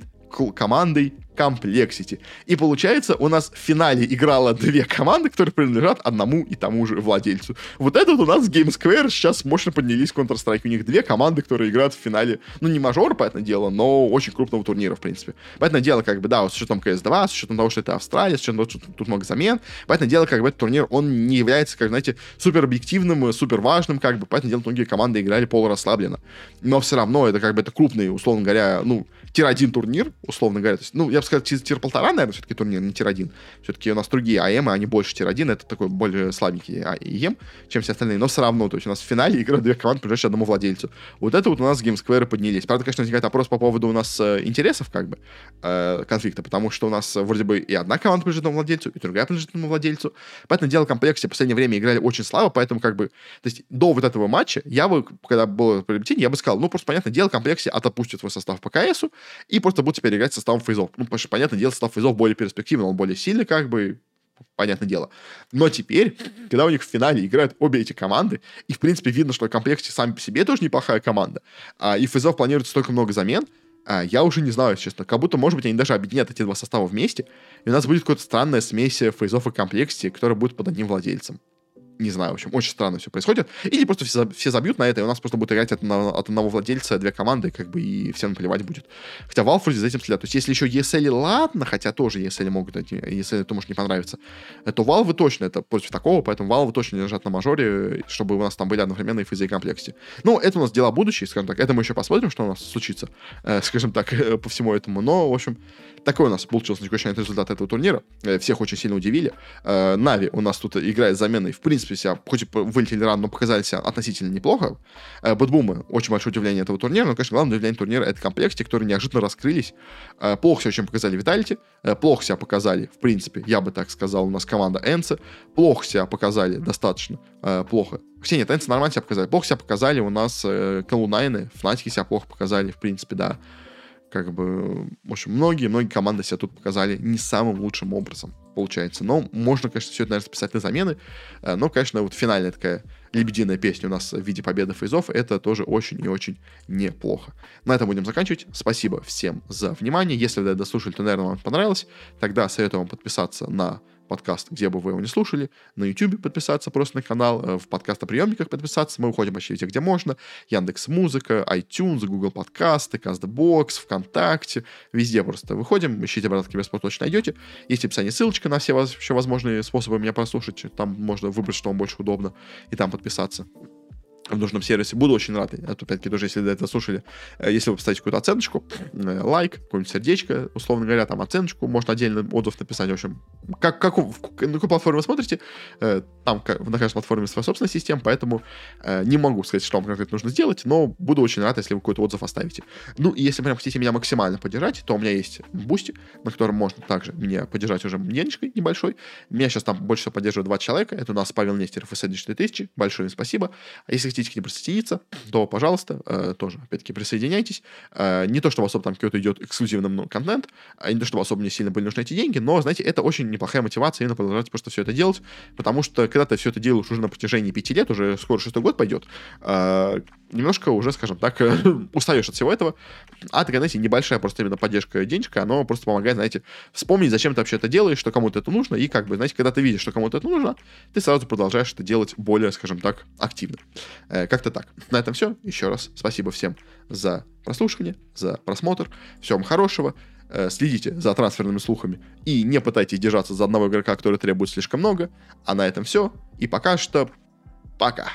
командой Complexity. И получается, у нас в финале играло две команды, которые принадлежат одному и тому же владельцу. Вот это вот у нас Game Square сейчас мощно поднялись в Counter-Strike. У них две команды, которые играют в финале, ну, не мажор, понятное дело, но очень крупного турнира, в принципе. Понятное дело, как бы, да, вот с учетом CS2, с учетом того, что это Австралия, с учетом того, что тут много замен, понятное дело, как бы, этот турнир, он не является, как, знаете, супер объективным, супер важным, как бы, понятное дело, многие команды играли полурасслабленно. Но все равно это, как бы, это крупный, условно говоря, ну, tier-1 турнир, условно говоря. То есть, ну, я бы сказал, tier-полтора, наверное, все-таки турнир, не tier-1. Все-таки у нас другие IEM, они больше tier-1, это такой более слабенький IEM, чем все остальные. Но все равно, то есть у нас в финале играют две команды, принадлежащие одному владельцу. Вот это вот у нас GameSquare поднялись. Правда, конечно, возникает вопрос по поводу у нас э, интересов, как бы, э, конфликта, потому что у нас вроде бы и одна команда принадлежит одному владельцу, и другая принадлежит одному владельцу. Поэтому дело комплексе в последнее время играли очень слабо, поэтому как бы, то есть до вот этого матча я бы, когда было приобретение, я бы сказал, ну, просто, понятное дело, комплексе отопустит свой состав по КСу и просто будет теперь играть составом фейзов. Ну, потому что, понятное дело, состав фейзов более перспективный, он более сильный, как бы, понятное дело. Но теперь, когда у них в финале играют обе эти команды, и, в принципе, видно, что в комплекте сами по себе тоже неплохая команда, а, и фейзов планируется столько много замен, а, я уже не знаю, честно. Как будто, может быть, они даже объединят эти два состава вместе, и у нас будет какая-то странная смесь фейзов и комплекте, которая будет под одним владельцем. Не знаю, в общем, очень странно все происходит. Или просто все, все забьют на это, и у нас просто будет играть от, от одного владельца две команды, как бы, и всем наплевать будет. Хотя Valve за этим следят. То есть, если еще ESL, ладно, хотя тоже ESL могут, ESL это может не понравиться, то Valve точно это против такого, поэтому Valve точно лежат на мажоре, чтобы у нас там были одновременно и физы и комплекте. Ну, это у нас дела будущие, скажем так. Это мы еще посмотрим, что у нас случится, э, скажем так, по всему этому. Но, в общем, такой у нас получился на результат этого турнира. Э, всех очень сильно удивили. Э, Нави у нас тут играет заменой. В принципе, себя, хоть и вылетели рано, но показали себя относительно неплохо. Э, Бэтбумы очень большое удивление этого турнира. Но, конечно, главное удивление турнира — это комплекте, которые неожиданно раскрылись. Плохо себя очень показали Виталити. Плохо себя показали, в принципе, я бы так сказал, у нас команда Энса. Плохо себя показали достаточно плохо. Хотя нет, Энса нормально себя показали. Плохо себя показали у нас Колунайны. Фнатики себя плохо показали, в принципе, да как бы, в общем, многие-многие команды себя тут показали не самым лучшим образом, получается. Но можно, конечно, все это, наверное, списать на замены. Э, но, конечно, вот финальная такая лебединая песня у нас в виде победы фейзов, это тоже очень и очень неплохо. На этом будем заканчивать. Спасибо всем за внимание. Если вы дослушали, то, наверное, вам понравилось. Тогда советую вам подписаться на подкаст, где бы вы его не слушали, на YouTube подписаться просто на канал, э, в подкастоприемниках подписаться, мы уходим вообще везде, где можно, Яндекс Музыка, iTunes, Google подкасты, CastBox, ВКонтакте, везде просто выходим, ищите «Братки Киберспорт» точно найдете, есть в описании ссылочка на все вообще возможные способы меня прослушать, там можно выбрать, что вам больше удобно, и там подписаться в нужном сервисе. Буду очень рад. Это, опять-таки, тоже, если до этого слушали, э, если вы поставите какую-то оценочку, э, лайк, какое-нибудь сердечко, условно говоря, там оценочку, можно отдельно отзыв написать. В общем, как, как, на какой платформе вы смотрите, э, там на каждой платформе своя собственная система, поэтому не могу сказать, что вам конкретно нужно сделать, но буду очень рад, если вы какой-то отзыв оставите. Ну, и если прям хотите меня максимально поддержать, то у меня есть Boosty, на котором можно также меня поддержать уже денежкой небольшой. Меня сейчас там больше всего поддерживает два человека. Это у нас Павел Нестеров и Сэдди 4000. Большое им спасибо. А если хотите хотите к ним присоединиться, то, пожалуйста, э, тоже, опять-таки, присоединяйтесь. Э, не то, чтобы особо там какой-то идет эксклюзивный ну, контент, а не то, чтобы особо мне сильно были нужны эти деньги, но, знаете, это очень неплохая мотивация именно продолжать просто все это делать, потому что когда ты все это делаешь уже на протяжении пяти лет, уже скоро шестой год пойдет, э, немножко уже, скажем так, устаешь от всего этого. А такая, знаете, небольшая просто именно поддержка денежка, оно просто помогает, знаете, вспомнить, зачем ты вообще это делаешь, что кому-то это нужно, и как бы, знаете, когда ты видишь, что кому-то это нужно, ты сразу продолжаешь это делать более, скажем так, активно. Э, как-то так. На этом все. Еще раз спасибо всем за прослушивание, за просмотр. Всего вам хорошего. Э, следите за трансферными слухами и не пытайтесь держаться за одного игрока, который требует слишком много. А на этом все. И пока что пока.